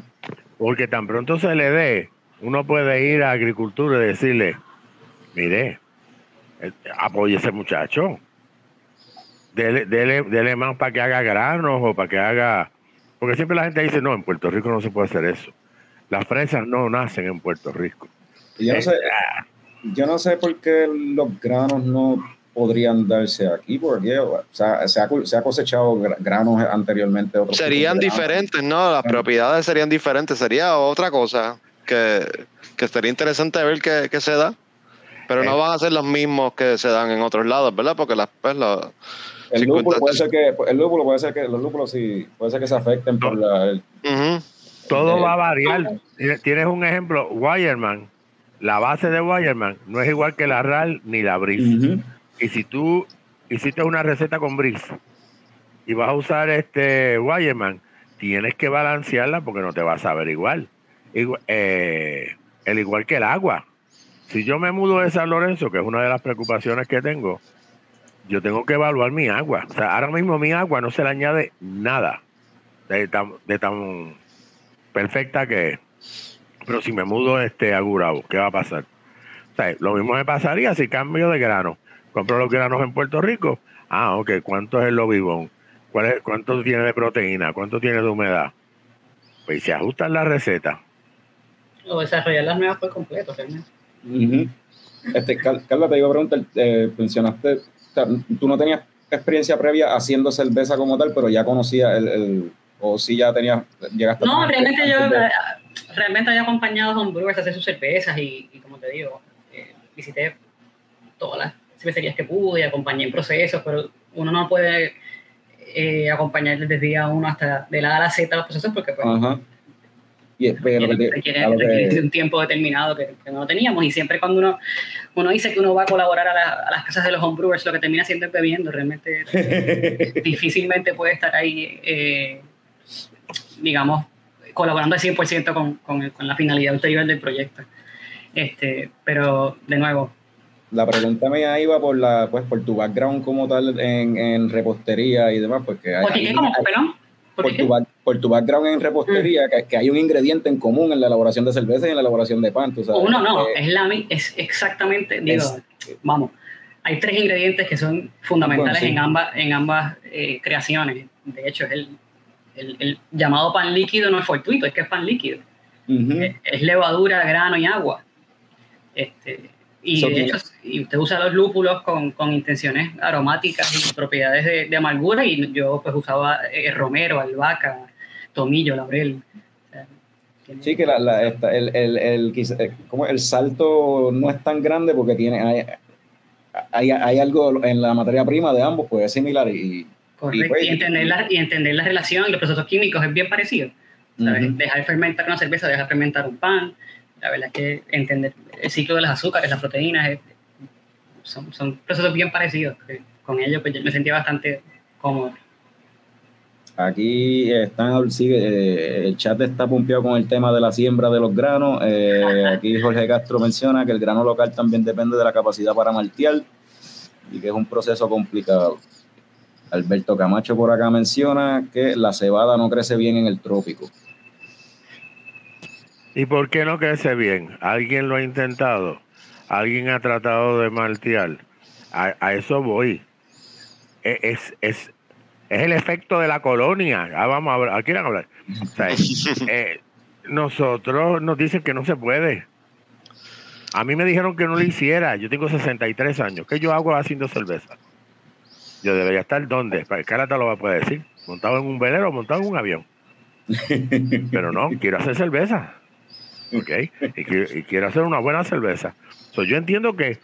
Porque tan pronto se le dé, uno puede ir a agricultura y decirle, mire, eh, apoye a ese muchacho. Dele, dele, dele más para que haga granos o para que haga... Porque siempre la gente dice, no, en Puerto Rico no se puede hacer eso. Las fresas no nacen en Puerto Rico. Y yo no Eh, sé, yo no sé por qué los granos no podrían darse aquí, porque o sea, se, ha, se ha cosechado gra- granos anteriormente. otros Serían diferentes, ¿no? Las Ah. propiedades serían diferentes. Sería otra cosa que, que sería interesante ver qué, qué se da. Pero no Eh. van a ser los mismos que se dan en otros lados, ¿verdad? Porque las, pues, los- El 50 lúpulo puede ser que, el lúpulo puede ser que, los lúpulos sí, puede ser que se afecten por la, el-. Todo Eh, va a variar. Tienes- un ejemplo, Wireman. La base de Wireman no es igual que la RAL ni la. Ujú. Y si tú hiciste una receta con Brice y vas a usar este Wireman, tienes que balancearla porque no te vas a ver igual. Eh, el igual que el agua. si yo me mudo de San Lorenzo, que es una de las preocupaciones que tengo, yo tengo que evaluar mi agua. Ahora mismo mi agua no se le añade nada de tan, de tan perfecta que es. Pero si me mudo este, a Gurabo, ¿qué va a pasar? Lo mismo me pasaría si cambio de grano. Compro los granos en Puerto Rico. Ah, ok, ¿cuánto es el lobibón? ¿Cuál es, ¿Cuánto tiene de proteína? ¿Cuánto tiene de humedad? Pues se ajustan las recetas. O desarrollar las nuevas por completo, realmente. Este, Car- Carla, te iba a preguntar, eh, mencionaste, o sea, tú no tenías experiencia previa haciendo cerveza como tal, pero ya conocías el, el- o sí ya tenías, llegaste a No, tener realmente yo de- eh, realmente había acompañado a homebrewers a hacer sus cervezas y, y como te digo, eh, visité todas las cervecerías que pude, acompañé en procesos, pero uno no puede eh, acompañar desde día uno hasta de la A a la Z los procesos porque pues, Ajá. Y, pero que te- requiere, que- requiere un tiempo determinado que, que no teníamos y siempre cuando uno, uno dice que uno va a colaborar a, la- a las casas de los homebrewers, lo que termina siendo es bebiendo, realmente difícilmente puede estar ahí, eh, digamos, colaborando al 100% con, con, con la finalidad ulterior del proyecto. Este, pero, de nuevo, la pregunta mía iba por la, pues, por tu background como tal en, en repostería y demás, porque hay, ¿por qué? hay- qué? ¿Cómo? hay- ¿Perdón? ¿Por por, qué? tu, back- por tu background en repostería, Mm. que, que hay un ingrediente en común en la elaboración de cerveza y en la elaboración de pan, tú sabes. Uno no, Eh, es, la, es exactamente, digo, vamos, hay tres ingredientes que son fundamentales Bueno, sí. en ambas, en ambas eh, creaciones. De hecho, es el, el, el llamado pan líquido no es fortuito, es que es pan líquido. Es, es levadura, grano y agua. Este, y So de hecho, y usted usa los lúpulos con, con intenciones aromáticas y propiedades de, de amargura, y yo pues usaba eh, romero, albahaca, tomillo, laurel. O sea, tiene- Sí, que la, la- esta- el, el, el, eh, como el salto no es tan grande porque tiene hay, hay, hay algo en la materia prima de ambos, pues es similar y... Correcto. pues, Y, entender la, y entender la relación y los procesos químicos es bien parecido. ¿sabes? Ujú. Dejar fermentar una cerveza, dejar fermentar un pan. La verdad es que entender el ciclo de los azúcares, las proteínas, es- son, son procesos bien parecidos. con ellos pues, yo me sentía bastante cómodo. Aquí están, sigue, eh, el chat está pumpeado con el tema de la siembra de los granos. Eh, aquí Jorge Castro menciona que el grano local también depende de la capacidad para maltear y que es un proceso complicado. Alberto Camacho por acá menciona que la cebada no crece bien en el trópico. ¿Y por qué no crece bien? ¿Alguien lo ha intentado? ¿Alguien ha tratado de maltear? A, a eso voy. E- Es, es, es el efecto de la colonia. Ah, vamos a hablar. ¿A quién hablar? O sea, eh, nosotros nos dicen que no se puede. A mí me dijeron que no lo hiciera. Yo tengo 63 años. ¿Qué yo hago haciendo cerveza? Yo debería estar donde. Para cara te lo va a poder decir. Montado en un velero o montado en un avión. Pero no, quiero hacer cerveza. ¿Ok? Y, y quiero hacer una buena cerveza. So, yo entiendo que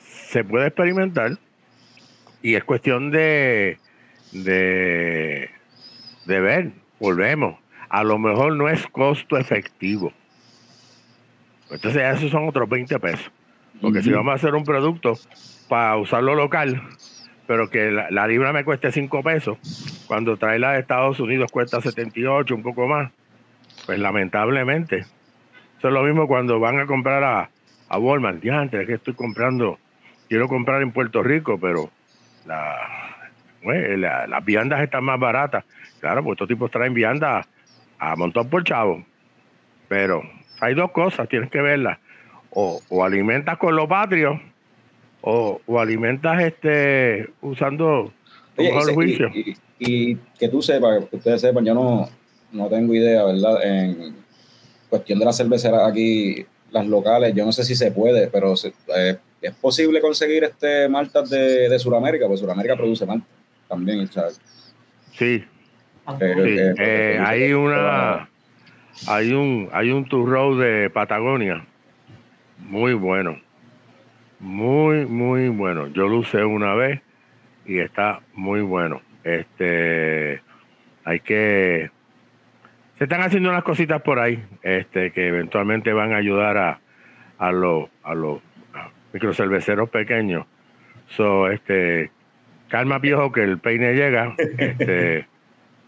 se puede experimentar y es cuestión de, de, de ver. Volvemos. A lo mejor no es costo efectivo. Entonces, esos son otros 20 pesos. Porque si vamos a hacer un producto para usarlo local, pero que la, la libra me cueste 5 pesos, cuando traerla de Estados Unidos cuesta 78, un poco más, pues lamentablemente. Eso es lo mismo cuando van a comprar a, a Walmart. Diantre, que estoy comprando, quiero comprar en Puerto Rico, pero la, pues, la- las viandas están más baratas. Claro, pues estos tipos traen viandas a montón por chavo. Pero hay dos cosas, tienes que verlas. O, o alimentas con lo patrio, o, o alimentas este usando Oye, y, juicio. y- y que tú sepas, que ustedes sepan, yo no, no tengo idea, ¿verdad? En cuestión de las cerveceras aquí, las locales, yo no sé si se puede, pero se- eh, es posible conseguir este maltas de, de Sudamérica, pues Sudamérica produce maltas también, ¿sabes? Sí, Eh, Sí, eh, hay una, hay un, hay un turro de Patagonia muy bueno, muy, muy bueno. Yo lo usé una vez y está muy bueno. Este, hay que, se están haciendo unas cositas por ahí, este, que eventualmente van a ayudar a, a los, a los microcerveceros pequeños. So, este, calma viejo que el peine llega, este.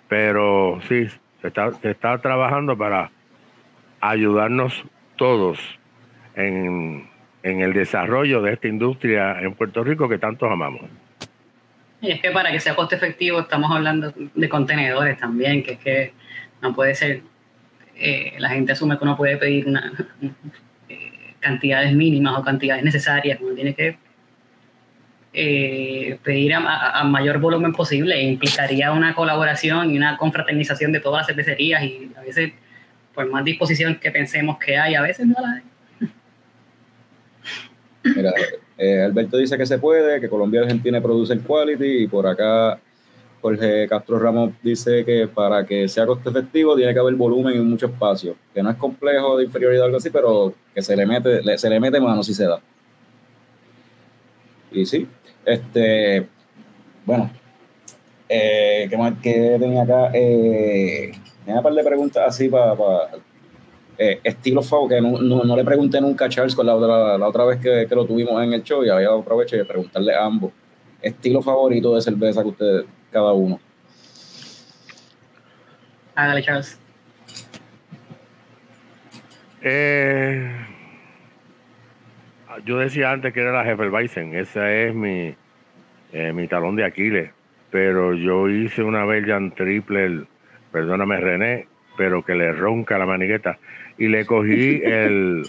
Pero sí, se está, se está trabajando para ayudarnos todos en, en el desarrollo de esta industria en Puerto Rico que tantos amamos. Y es que para que sea coste efectivo estamos hablando de contenedores también, que es que no puede ser, eh, la gente asume que uno puede pedir una, eh, cantidades mínimas o cantidades necesarias, uno tiene que eh, pedir a, mayor volumen posible implicaría una colaboración y una confraternización de todas las cervecerías y a veces por más disposición que pensemos que hay, a veces no la hay. Eh, Alberto dice que se puede, que Colombia y Argentina producen quality y por acá Jorge Castro Ramos dice que para que sea coste efectivo tiene que haber volumen en mucho espacio, que no es complejo de inferioridad o algo así, pero que se le mete, le- se le mete mano si se da. Y sí, este, bueno, eh, ¿qué más que tenía acá? Eh, tenía un par de preguntas así para eh, estilo favor, que no, no- no le pregunté nunca a Charles con la otra, la otra vez que, que lo tuvimos en el show y había aprovecho de preguntarle a ambos. Estilo favorito de cerveza que ustedes, cada uno. Hágale, Charles. Eh, yo decía antes que era la Hefeweizen, esa es mi, eh, mi talón de Aquiles, pero yo hice una Belgian Triple, perdóname René, pero que le ronca la manigueta y le cogí el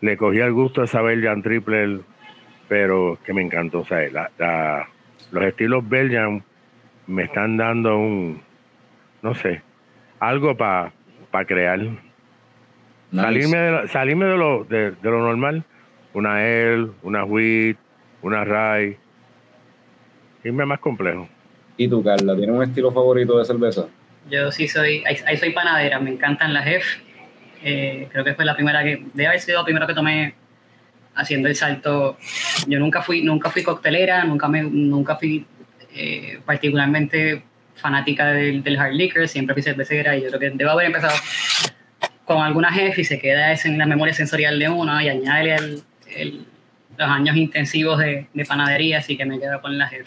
le cogí el gusto a esa Belgian Triple, pero que me encantó, o sea, la- la- los estilos Belgian me están dando un, no sé, algo para crear. Nice. Salirme, de salirme de, lo, de, de lo normal, una L, una Wheat, una Rye, irme más complejo. ¿Y tú, Carla, tienes un estilo favorito de cerveza? Yo sí soy, ahí, ahí soy panadera, me encantan las F. Eh, creo que fue la primera que, debe haber sido la primera que tomé haciendo el salto. Yo nunca fui, nunca fui coctelera, nunca me, nunca fui eh, particularmente fanática del, del hard liquor, siempre fui cervecera y yo creo que debo haber empezado con alguna F y se queda eso en la memoria sensorial de uno y añade el, el- los años intensivos de, de panadería, así que me quedo con las F.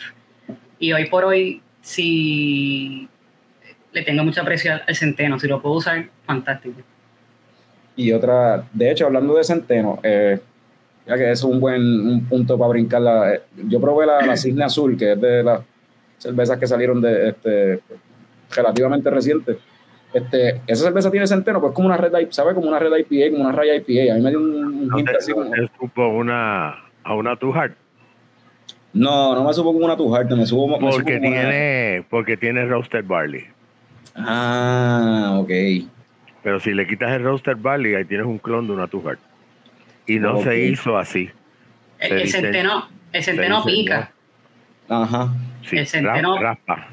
Y hoy por hoy, si le tengo mucho aprecio al, centeno. Si lo puedo usar, fantástico. Y otra, de hecho, hablando de centeno, eh, ya que es un buen un punto para brincar. La, eh, yo probé la, la Cisne Azul, que es de las cervezas que salieron de este relativamente reciente. Este, esa cerveza tiene centeno, pues como una red IPA, ¿sabe? Como una red IPA, como una raya IPA. A mí me dio un, un No hint así como- te supo una, a una Too Hard, No, no me supo como una tujarte, me supo me supo porque como una- tiene, porque tiene roasted barley. Ah, ok. Pero si le quitas el roasted barley, ahí tienes un clon de una Too Hard. Y no se hizo así. El, centeno, el centeno pica. Ajá. Sí, El centeno- raspa.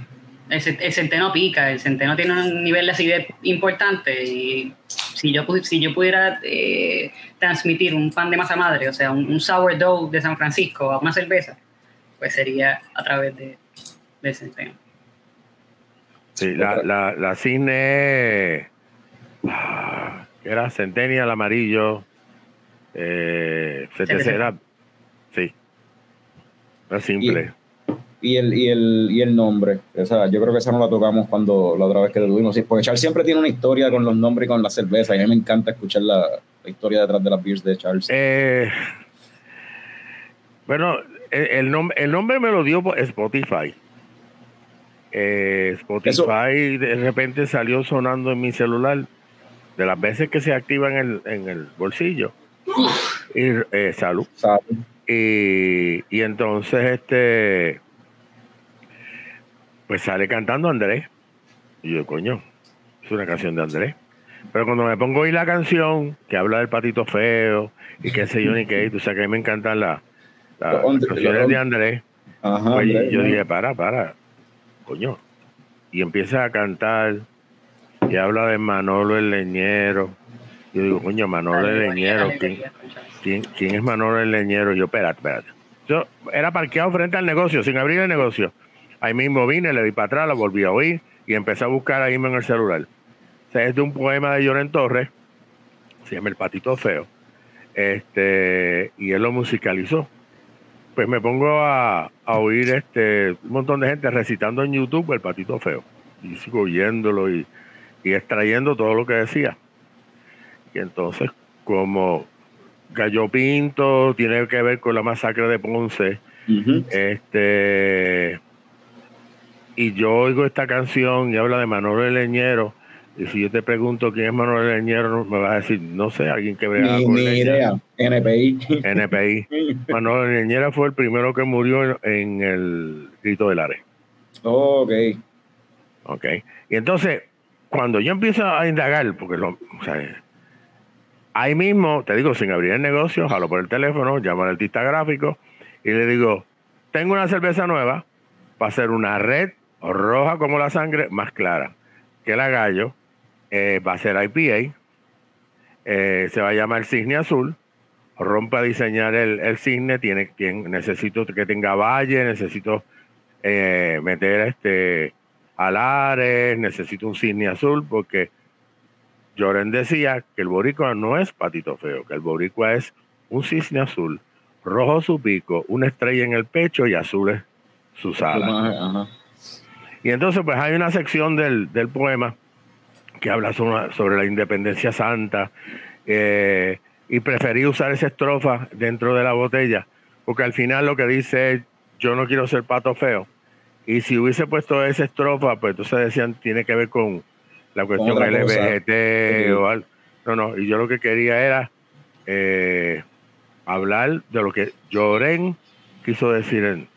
El, ce- el centeno pica. El centeno tiene un nivel de acidez importante. Y si yo, si yo pudiera eh, transmitir un pan de masa madre, o sea, un, un sourdough de San Francisco a una cerveza, pues sería a través de, del centeno. Sí, la, la, la cisne ah, era Centennial amarillo, eh, CTC. era, sí, era simple. Y el, y el, y el nombre. Esa, yo creo que esa no la tocamos cuando la otra vez que lo tuvimos. Sí, porque Charles siempre tiene una historia con los nombres y con la cerveza. Y a mí me encanta escuchar la, la historia detrás de las beers de Charles. Eh, bueno, el, el nombre, el nombre me lo dio Spotify. Eh, Spotify de repente salió sonando en mi celular de las veces que se activa en el, en el bolsillo. Y, eh, salud. ¿sabes? Y, y entonces este pues sale cantando Andrés. Y yo, coño, es una canción de Andrés. Pero cuando me pongo a oír la canción que habla del patito feo y qué sé yo ni qué, tú sabes que a mí me encantan la- las canciones de Andrés. Ajá. Pues, Andrés, yo dije, para, para, coño. Y empieza a cantar y habla de Manolo el leñero. Yo digo, coño, Manolo el leñero, ¿quién, ¿Quién, quién es Manolo el leñero? Yo, espérate, espérate. Yo era parqueado frente al negocio, sin abrir el negocio. Ahí mismo vine, le di para atrás, lo volví a oír y empecé a buscar ahí mismo en el celular. O sea, es de un poema de Lloren Torres, se llama El Patito Feo, este, y él lo musicalizó. Pues me pongo a, a oír este, un montón de gente recitando en YouTube El Patito Feo. Y sigo oyéndolo y, y extrayendo todo lo que decía. Y entonces, como Gallo Pinto, tiene que ver con la masacre de Ponce. Este y yo oigo esta canción y habla de Manolo el Leñero. Y si yo te pregunto quién es Manolo el Leñero, me vas a decir, no sé, alguien que vea Ni, con ni idea. NPI. NPI. Manolo el Leñera fue el primero que murió en, en el grito del Are. ok. ¿ok? Y entonces, cuando yo empiezo a indagar, porque lo, o sea, ahí mismo, te digo, sin abrir el negocio, jalo por el teléfono, llamo al artista gráfico y le digo, tengo una cerveza nueva para hacer una red roja como la sangre, más clara que la gallo, eh, va a ser IPA, eh, se va a llamar Cisne Azul, rompe a diseñar el, cisne, tiene, tiene- necesito que tenga valle, necesito eh, meter este alares, necesito un cisne azul, porque Joren decía que el boricua no es patito feo, que el boricua es un cisne azul, rojo su pico, una estrella en el pecho y azul es sus alas. Ajá. Y entonces pues hay una sección del, del poema que habla sobre, sobre la independencia santa eh, y preferí usar esa estrofa dentro de la botella porque al final lo que dice es yo no quiero ser pato feo y si hubiese puesto esa estrofa pues entonces decían tiene que ver con la cuestión. LGBT o algo. No, no, y yo lo que quería era eh, hablar de lo que Lloren quiso decir en,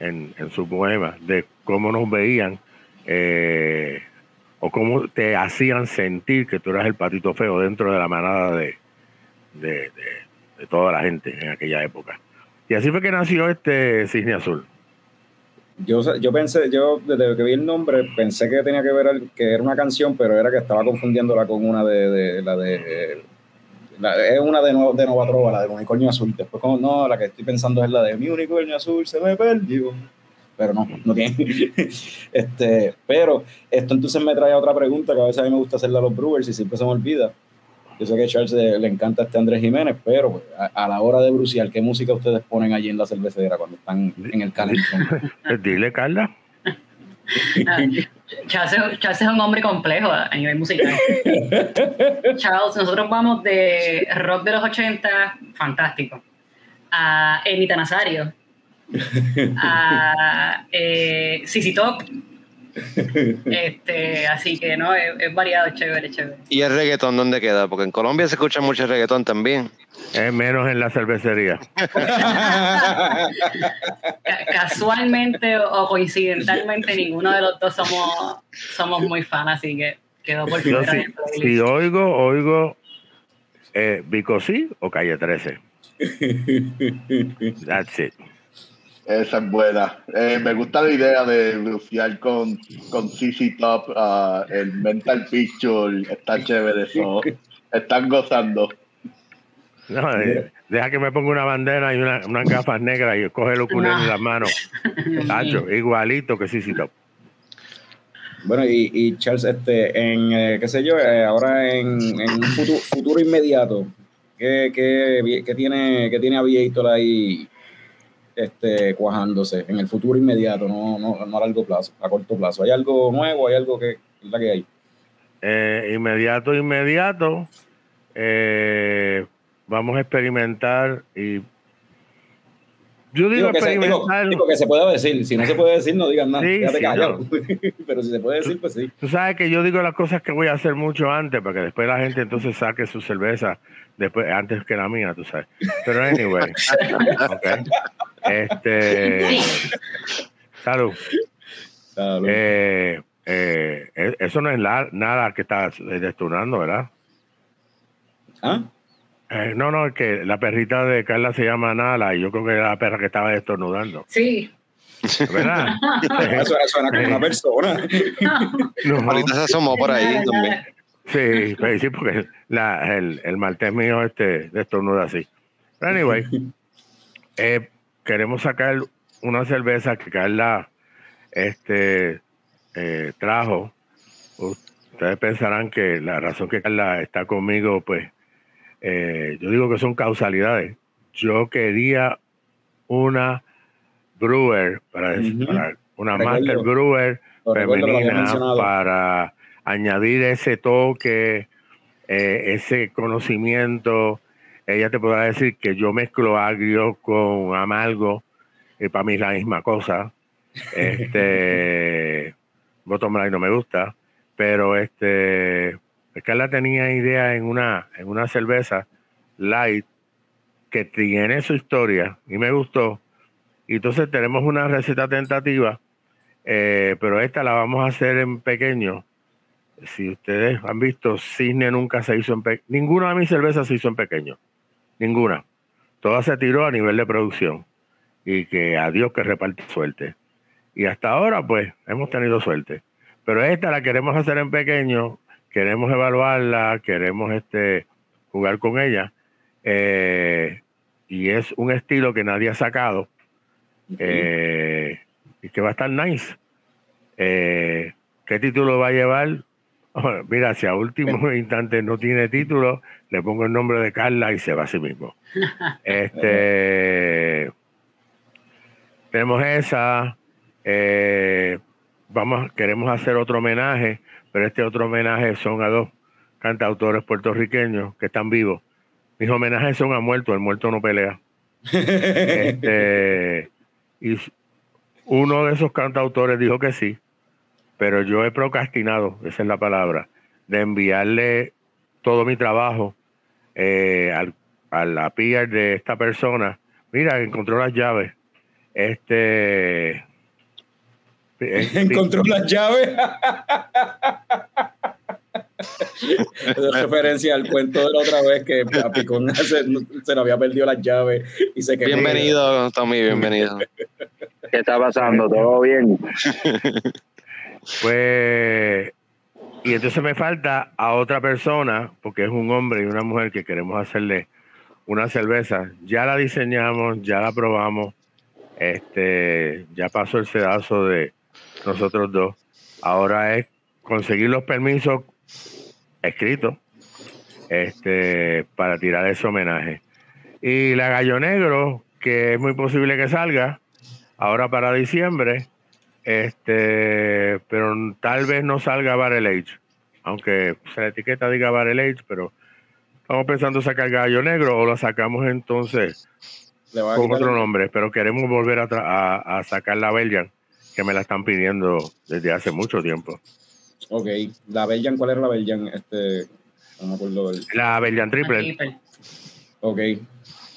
en, en su poema, de cómo nos veían eh, o cómo te hacían sentir que tú eras el patito feo dentro de la manada de, de, de- toda la gente en aquella época. Y así fue que nació este Cisne Azul. Yo, yo pensé, yo desde que vi el nombre pensé que tenía que ver al- que era una canción, pero era que estaba confundiéndola con una de- la de la- es una de, no, de Nova Trova, la de Unicornio Azul. Después, como no, la que estoy pensando es la de Mi Unicornio Azul se me perdió. Pero no, no tiene. este, pero esto entonces me trae a otra pregunta que a veces a mí me gusta hacerle a los Brewers y siempre se me olvida. Yo sé que a Charles eh, le encanta este Andrés Jiménez, pero pues, a, a la hora de bruciar, ¿qué música ustedes ponen allí en la cervecera cuando están en el calentón? Pues dile, Carla. Charles, Charles es un hombre complejo a nivel musical. Charles, nosotros vamos de rock de los 80, fantástico, a Emita Nazario, a eh, Top. Este, así que no, es, es variado, chévere, chévere. ¿Y el reggaetón dónde queda? Porque en Colombia se escucha mucho reggaetón también. Es menos en la cervecería. Ca- casualmente o coincidentalmente ninguno de los dos somos, somos muy fan, así que quedó por Yo si, si oigo, oigo eh, Bicosí o Calle 13. That's it. Esa es buena. Eh, me gusta la idea de bruciar con, con CC Top, ah, el Mental Picture, está chévere eso. Están gozando. No, eh, deja que me ponga una bandera y una- unas gafas negras y coge el ukulele en las manos. Tacho, igualito que sí, top. Bueno, y, y Charles, este, en, eh, qué sé yo, eh, ahora en, en un futuro, futuro inmediato, ¿qué, qué, qué tiene, qué tiene Aviator ahí este, cuajándose en el futuro inmediato, no, no, no a largo plazo, a corto plazo? ¿Hay algo nuevo? ¿Hay algo que, es la que hay? Eh, inmediato, inmediato. eh, vamos a experimentar y. Yo digo, Digo que, se, digo, experimentar. digo que se puede decir, si no se puede decir, no digan nada, Sí, sí. Pero si se puede decir, pues sí. Tú sabes que yo digo las cosas que voy a hacer mucho antes para que después la gente entonces saque su cerveza después antes que la mía, tú sabes. Pero anyway. ok. Este. Salud. Salud. Eh, eh, eh, eso no es la- nada que está destunando, ¿verdad? ¿Ah? Eh, no, no, es que la perrita de Carla se llama Nala y yo creo que era la perra que estaba estornudando, Sí, ¿verdad? Eso suena como una persona. No, Ahorita se asomó por ahí también. Sí, pues sí, porque la, el, el maltés mío este estornuda así. Pero anyway, eh, queremos sacar una cerveza que Carla este, eh, trajo. Ustedes pensarán que la razón que Carla está conmigo, pues, eh, yo digo que son causalidades. Yo quería una brewer, para, para- una Recuerdo. master brewer Lo femenina para añadir ese toque, eh, ese conocimiento, ella te podrá decir que yo mezclo agrio con amargo, y para mí es la misma cosa. Este, bottom line no me gusta, pero este, Carla tenía idea en una, en una cerveza light que tiene su historia y me gustó. Y entonces tenemos una receta tentativa, eh, pero esta la vamos a hacer en pequeño. Si ustedes han visto, Cisne nunca se hizo en pequeño. Ninguna de mis cervezas se hizo en pequeño. Ninguna. Toda se tiró a nivel de producción. Y que a Dios que reparte suerte. Y hasta ahora, pues, hemos tenido suerte. Pero esta la queremos hacer en pequeño, queremos evaluarla, queremos este, jugar con ella. Eh, y es un estilo que nadie ha sacado eh, y que va a estar nice. Eh, ¿Qué título va a llevar? Mira, si a último instante no tiene título, le pongo el nombre de Carla y se va a sí mismo. este, tenemos esa. Eh, vamos, queremos hacer otro homenaje, pero este otro homenaje son a dos cantautores puertorriqueños que están vivos. Mis homenajes son a muerto, el muerto no pelea. este, y uno de esos cantautores dijo que sí, pero yo he procrastinado, esa es la palabra, de enviarle todo mi trabajo eh, al, a la PR de esta persona. Mira, encontró las llaves. Este. encontró las llaves. Es referencia al cuento de la otra vez que a Picón se, se le había perdido las llaves y se quedó. Bienvenido, Tommy, bienvenido. ¿Qué está pasando? ¿Todo bien? Pues, y entonces me falta a otra persona, porque es un hombre y una mujer que queremos hacerle una cerveza. Ya la diseñamos, ya la probamos, este, ya pasó el sedazo de nosotros dos. Ahora es conseguir los permisos escritos este, para tirar ese homenaje. Y la Gallo Negro, que es muy posible que salga ahora para diciembre, este, pero tal vez no salga Barrel Age, aunque la etiqueta diga Barrel Age, pero estamos pensando sacar Gallo Negro o lo sacamos entonces con otro nombre, pero queremos volver a, a, sacar la Belgian, que me la están pidiendo desde hace mucho tiempo. Ok, la Belgian, ¿cuál era la Belgian? Este, no me acuerdo del... La Belgian Triple. Ok.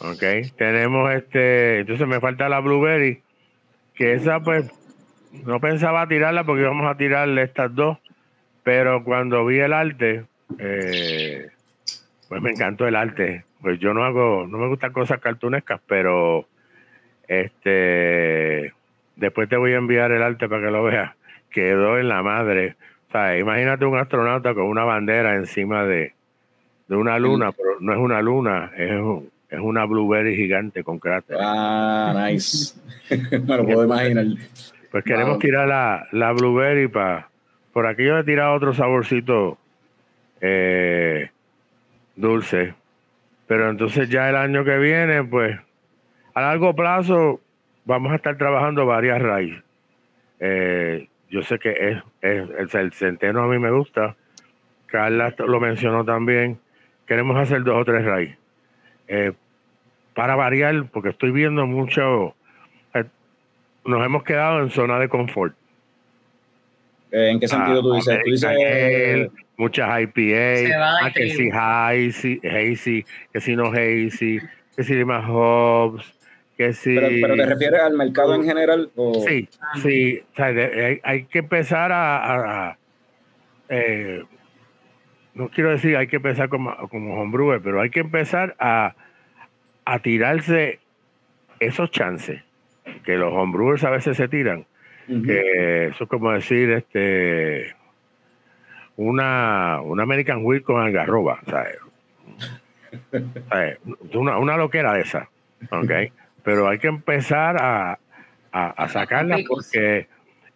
Ok, tenemos este, entonces me falta la Blueberry, que esa pues no pensaba tirarla porque íbamos a tirarle estas dos, pero cuando vi el arte, eh, pues me encantó el arte. Pues yo no hago, no me gustan cosas cartunescas, pero este después te voy a enviar el arte para que lo veas. Quedó en la madre. O sea, imagínate un astronauta con una bandera encima de, de una luna, pero no es una luna, es, es una blueberry gigante con cráter. Ah, nice. lo puedo imaginar. Pues queremos tirar la, la blueberry para. Por aquí yo he tirado otro saborcito eh, dulce. Pero entonces ya el año que viene, pues, a largo plazo vamos a estar trabajando varias raíces. Eh, yo sé que es, es, el centeno a mí me gusta. Carla lo mencionó también. Queremos hacer dos o tres raíces. Eh, para variar, porque estoy viendo mucho nos hemos quedado en zona de confort. Eh, ¿En qué sentido tú dices? ¿Tú dices muchas IPA, ah, que si hazy, hazy, que si no hazy, que si más hops, que si... Pero, te refieres al mercado en general? O? Sí, sí. hay, que empezar a... eh, no quiero decir hay que empezar como, como homebrewer, pero hay que empezar a, a tirarse esos chances que los homebrewers a veces se tiran. que eso es como decir este una, una American Wheat con algarroba, ¿sabes? Una, una loquera de esa, ¿ok? Pero hay que empezar a, a, sacarla porque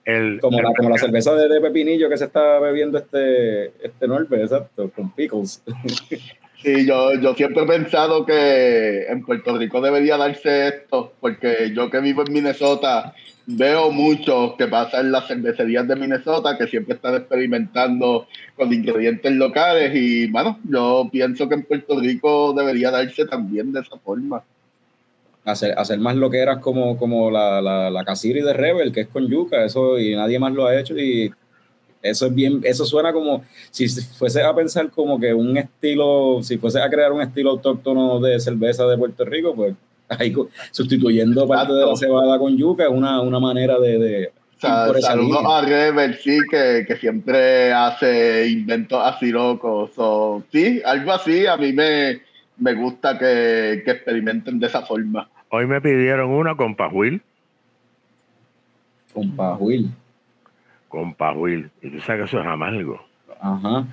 el... Como la, como la cerveza de, pepinillo que se está bebiendo este, este Norbe, exacto, con pickles. Sí, yo, yo siempre he pensado que en Puerto Rico debería darse esto, porque yo que vivo en Minnesota veo mucho que pasa en las cervecerías de Minnesota, que siempre están experimentando con ingredientes locales y bueno, yo pienso que en Puerto Rico debería darse también de esa forma. Hacer, hacer más lo que eras como, como la, la, la Casiri de Rebel, que es con yuca, eso y nadie más lo ha hecho y eso es bien, eso suena como si fuese a pensar como que un estilo, si fuese a crear un estilo autóctono de cerveza de Puerto Rico, pues ahí sustituyendo parte de la cebada con yuca es una, una manera de, de Saludos línea. a Rebel, sí, que, que siempre hace inventos así locos. So, sí, algo así, a mí me, me gusta que, que experimenten de esa forma. Hoy me pidieron una con pajuil, con pajuil. Con pajuil. Y tú sabes que eso es amargo. Ajá.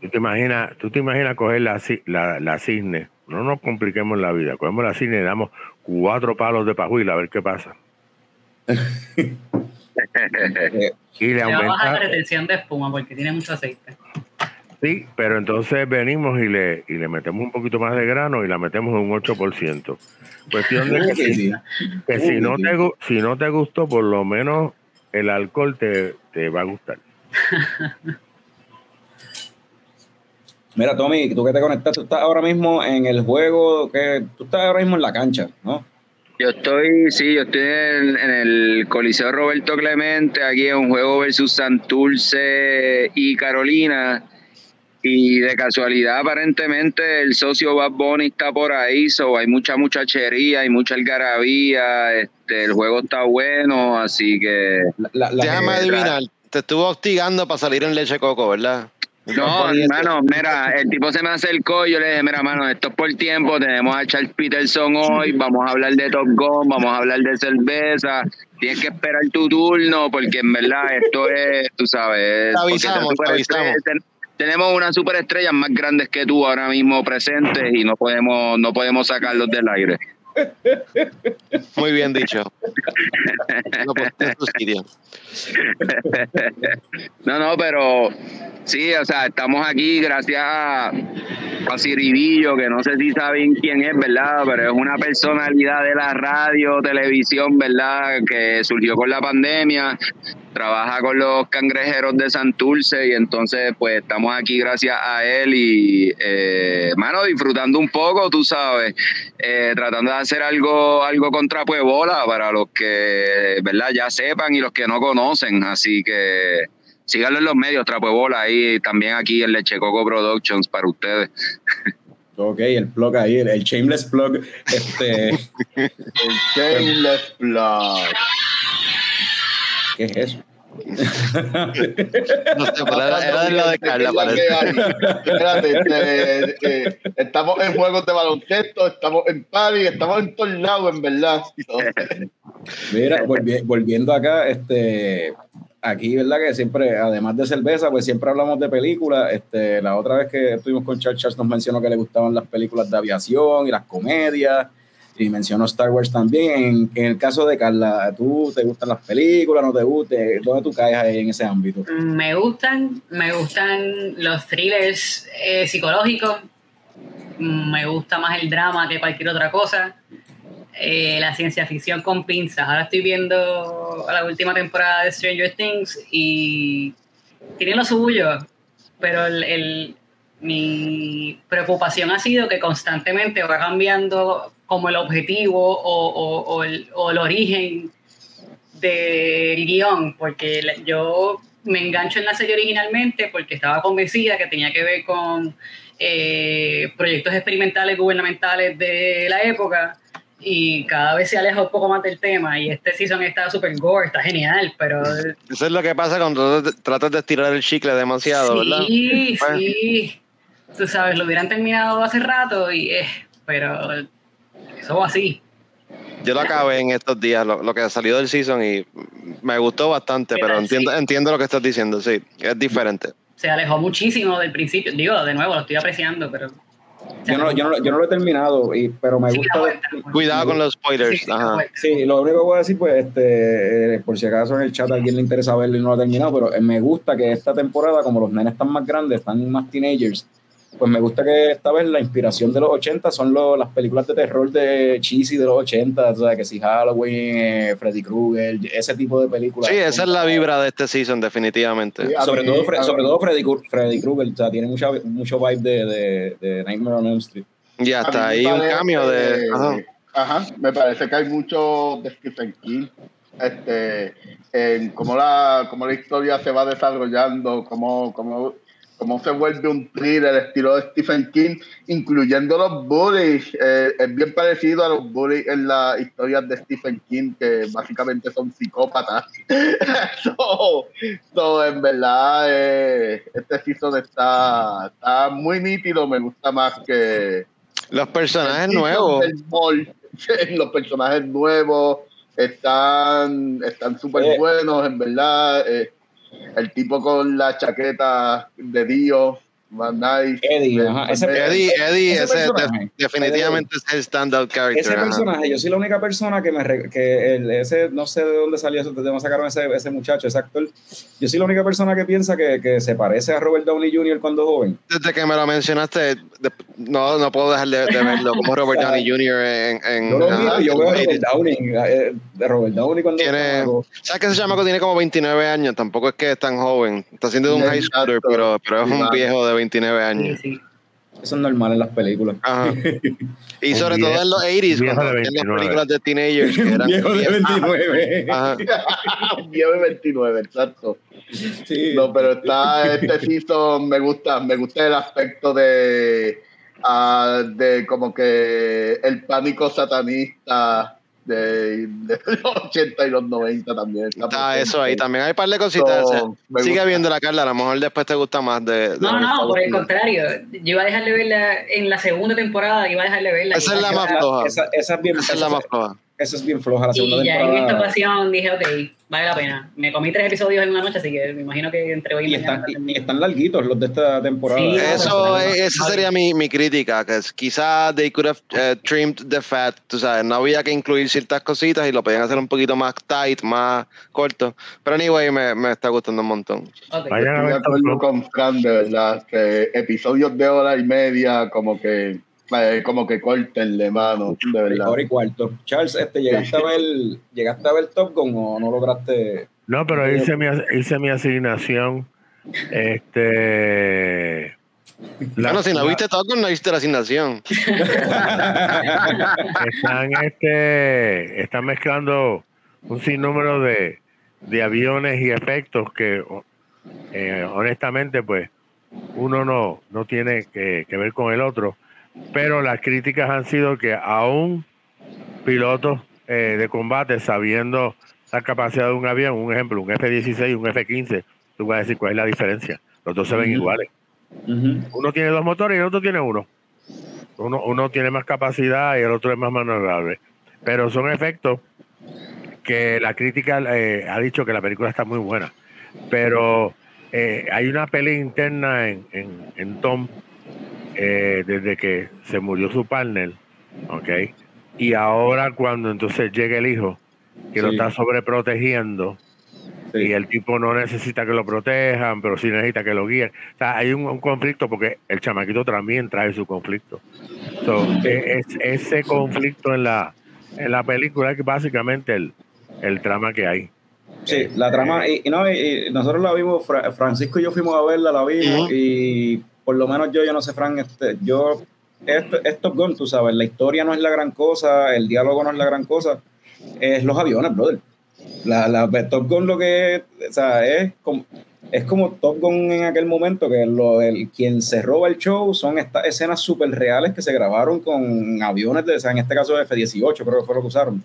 ¿Tú te imaginas, tú te imaginas coger la, la, la cisne? No nos compliquemos la vida. Cogemos la cisne y le damos cuatro palos de pajuil a ver qué pasa. Y le aumenta. retención de espuma porque tiene mucho aceite. Sí, pero entonces venimos y le, y le metemos un poquito más de grano y la metemos en un 8%. Cuestión de que, si, sí. que si, no te, si no te gustó, por lo menos el alcohol te, te va a gustar. Mira, Tommy, tú que te conectaste, tú estás ahora mismo en el juego, que tú estás ahora mismo en la cancha, ¿no? Yo estoy, sí, yo estoy en, en el Coliseo Roberto Clemente, aquí en un juego versus Santurce y Carolina. Y de casualidad, aparentemente, el socio Bad Bunny está por ahí, so hay mucha muchachería, hay mucha algarabía, este, el juego está bueno, así que... La- la- Déjame que- adivinar. Te estuvo hostigando para salir en leche coco, ¿verdad? No, hermano, mira, el tipo se me acercó y yo le dije, mira, mano, esto es por tiempo, tenemos a Charles Peterson hoy, vamos a hablar de Top Gun, vamos a hablar de cerveza, tienes que esperar tu turno, porque en verdad esto es, tú sabes... Te avisamos, te avisamos. ten- tenemos unas superestrellas más grandes que tú ahora mismo presentes y no podemos, no podemos sacarlos del aire. Muy bien dicho. Lo en su sitio. No, no, pero sí, o sea, estamos aquí gracias a, a Ciribillo, que no sé si saben quién es, ¿verdad? Pero es una personalidad de la radio, televisión, ¿verdad? Que surgió con la pandemia, trabaja con los cangrejeros de Santurce y entonces pues estamos aquí gracias a él y, eh, disfrutando un poco, tú sabes, eh, tratando de hacer algo, algo contra Puebola para los que, ¿verdad? Ya sepan y los que no conocen, así que síganlo en los medios, Trapuebola, ahí también aquí en Leche Coco Productions para ustedes. Ok, el plug ahí, el, el shameless plug. Este, El Shameless Plug. ¿Qué es eso? No sé, era, era de la de Carla, parece. Espérate, este, eh, estamos en juegos de baloncesto, estamos en party, estamos en todos lados, en verdad. Mira, volvi- volviendo acá, este, aquí, ¿verdad? Que siempre, además de cerveza, pues siempre hablamos de películas. Este, la otra vez que estuvimos con Charles, Charles nos mencionó que le gustaban las películas de aviación y las comedias. Y mencionó Star Wars también. En, el caso de Carla, ¿tú te gustan las películas? ¿No te gustan? ¿Dónde tú caes ahí en ese ámbito? Me gustan, me gustan los thrillers eh, psicológicos, me gusta más el drama que cualquier otra cosa. Eh, la ciencia ficción con pinzas. Ahora estoy viendo la última temporada de Stranger Things y tiene lo suyo, pero el- mi preocupación ha sido que constantemente va cambiando como el objetivo o, o- o el, o el origen del guion, porque yo me engancho en la serie originalmente porque estaba convencida que tenía que ver con eh, proyectos experimentales gubernamentales de la época y cada vez se aleja un poco más del tema y este season está super gore, está genial, pero Eso es lo que pasa cuando tratas de- estirar el chicle demasiado, ¿verdad? sí, sí, tú sabes, lo hubieran terminado hace rato y eh, pero eso va así. Yo lo acabé en estos días, lo, lo que salió del season y me gustó bastante, ¿Qué pero tal? entiendo, Sí. entiendo lo que estás diciendo, sí, es diferente. Se alejó muchísimo del principio, digo, de nuevo, lo estoy apreciando, pero... Yo no, yo no, yo no lo he terminado, y, pero me Sí, gusta. vuelta, vuelta. Cuidado con los spoilers. Sí, Ajá. Sí, lo único que voy a decir, pues, este, eh, por si acaso en el chat a alguien le interesa verlo y no lo ha terminado, pero eh, me gusta que esta temporada, como los nenes están más grandes, están más teenagers, pues me gusta que esta vez la inspiración de los 80 son lo- las películas de terror de cheesy de los 80, o sea, que si Halloween, eh, Freddy Krueger, ese tipo de películas. Sí, esa es la vibra de este season, definitivamente. Sí, Sobre mí- todo, Fre- sobre todo Freddy, Freddy Krueger, o sea, tiene mucha, mucho vibe de, de, de Nightmare on Elm Street. Ya a mí está me ahí un cambio de. Ajá. Ajá, me parece que hay mucho de Stephen King. Este, en cómo la, cómo la historia se va desarrollando, cómo, cómo, cómo se vuelve un thriller estilo de Stephen King, incluyendo los bullies. Eh, es bien parecido a los bullies en las historias de Stephen King, que básicamente son psicópatas. so, so, en verdad, eh, este season está, está muy nítido, me gusta más que Los personajes nuevos. los personajes nuevos están están súper Eh. buenos, en verdad. Eh, el tipo con la chaqueta de Dios, más nice. Eddie, ajá, ese- Eddie, Eddie Ese ese de- definitivamente es el standout character. Ese ajá. personaje, yo soy la única persona que me que el- ese no sé de dónde salió eso, de dónde sacaron ese, ese muchacho, ese actor. Yo soy la única persona que piensa que, que se parece a Robert Downey Jr. cuando joven. Desde que me lo mencionaste, de- no, no puedo dejar de, de verlo como Robert Downey Jr. en. en Yo lo ajá, miro yo veo a Robert Downey, eh, de Robert Downey cuando Tiene-. ¿Sabes que ese chamaco tiene como 29 años? Tampoco es que es tan joven. Está siendo de un high schooler, pero, pero es un viejo de 29 Sí, años. sí. Eso es normal en las películas. Ajá. Y Un sobre viejo- todo en los 80s, viejo cuando de hacían las 29. películas de teenagers que eran. Viejo de 29. Ajá. 29, exacto. Sí. No, pero está este season, me gusta, me gusta el aspecto de, ah, de como que el pánico satanista de, de los 80 y los 90 también. Está, Está eso ahí. También hay un par de cositas. So, Sigue gusta. viendo la Carla, a lo mejor después te gusta más de. de No, no, por el contrario. Yo iba a dejar de verla en la segunda temporada, iba a dejar de verla. Esa es la más floja. Esa, esa es bien, Esa es la más floja. esa es bien floja la segunda Y ya en esta temporada. ocasión dije, ok, vale la pena. Me comí tres episodios en una noche, así que me imagino que entre hoy y, Y mañana. están, y- y están larguitos los de esta temporada. Sí, Eso, es- esa sería mi, mi crítica, que es, quizás they could have eh, trimmed the fat, tú sabes, no había que incluir ciertas cositas y lo podían hacer un poquito más tight, más corto. Pero anyway, me, me está gustando un montón. Ok. Vayan a Estoy ver Gun. con Fran, de verdad, que episodios de hora y media, como que, eh, como que cortenle, mano, de verdad. Hora y cuarto. Charles, este, ¿llegaste, a ver, ¿llegaste a ver Top Gun o no lograste? No, pero hice mi, hice mi asignación. Este. la- bueno, si no la- viste todo, no viste la asignación. están este están mezclando un sinnúmero de, de aviones y efectos que eh, honestamente pues uno no, no tiene que, que ver con el otro pero las críticas han sido que aún pilotos eh, de combate sabiendo la capacidad de un avión, un ejemplo, un F-16 y un F-15, tú vas a decir cuál es la diferencia. Los dos se ven iguales. Uno tiene dos motores y el otro tiene uno. Uno, uno tiene más capacidad y el otro es más maniobrable. Pero son efectos que la crítica eh, ha dicho que la película está muy buena. Pero eh, hay una pelea interna en, en, en Tom eh, desde que se murió su partner, ¿ok? Y ahora cuando entonces llega el hijo, que lo está sobreprotegiendo, Sí. y el tipo no necesita que lo protejan, pero sí necesita que lo guíen. O sea, hay un, un conflicto porque el chamaquito también trae su conflicto. So, e- es, ese conflicto en la, en la película es básicamente el, el trama que hay. Sí, la trama, y, y no, y- y nosotros la vimos, Fra- Francisco y yo fuimos a verla, la vimos, y por lo menos yo, yo no sé, Fran, este, yo, esto, es Top Gun, tú sabes, la historia no es la gran cosa, el diálogo no es la gran cosa, es los aviones, brother. La, la Top Gun lo que es, o sea, es como, es como Top Gun en aquel momento, que lo, el, quien se roba el show son estas escenas súper reales que se grabaron con aviones, de, o sea, en este caso F-18, creo que fue lo que usaron.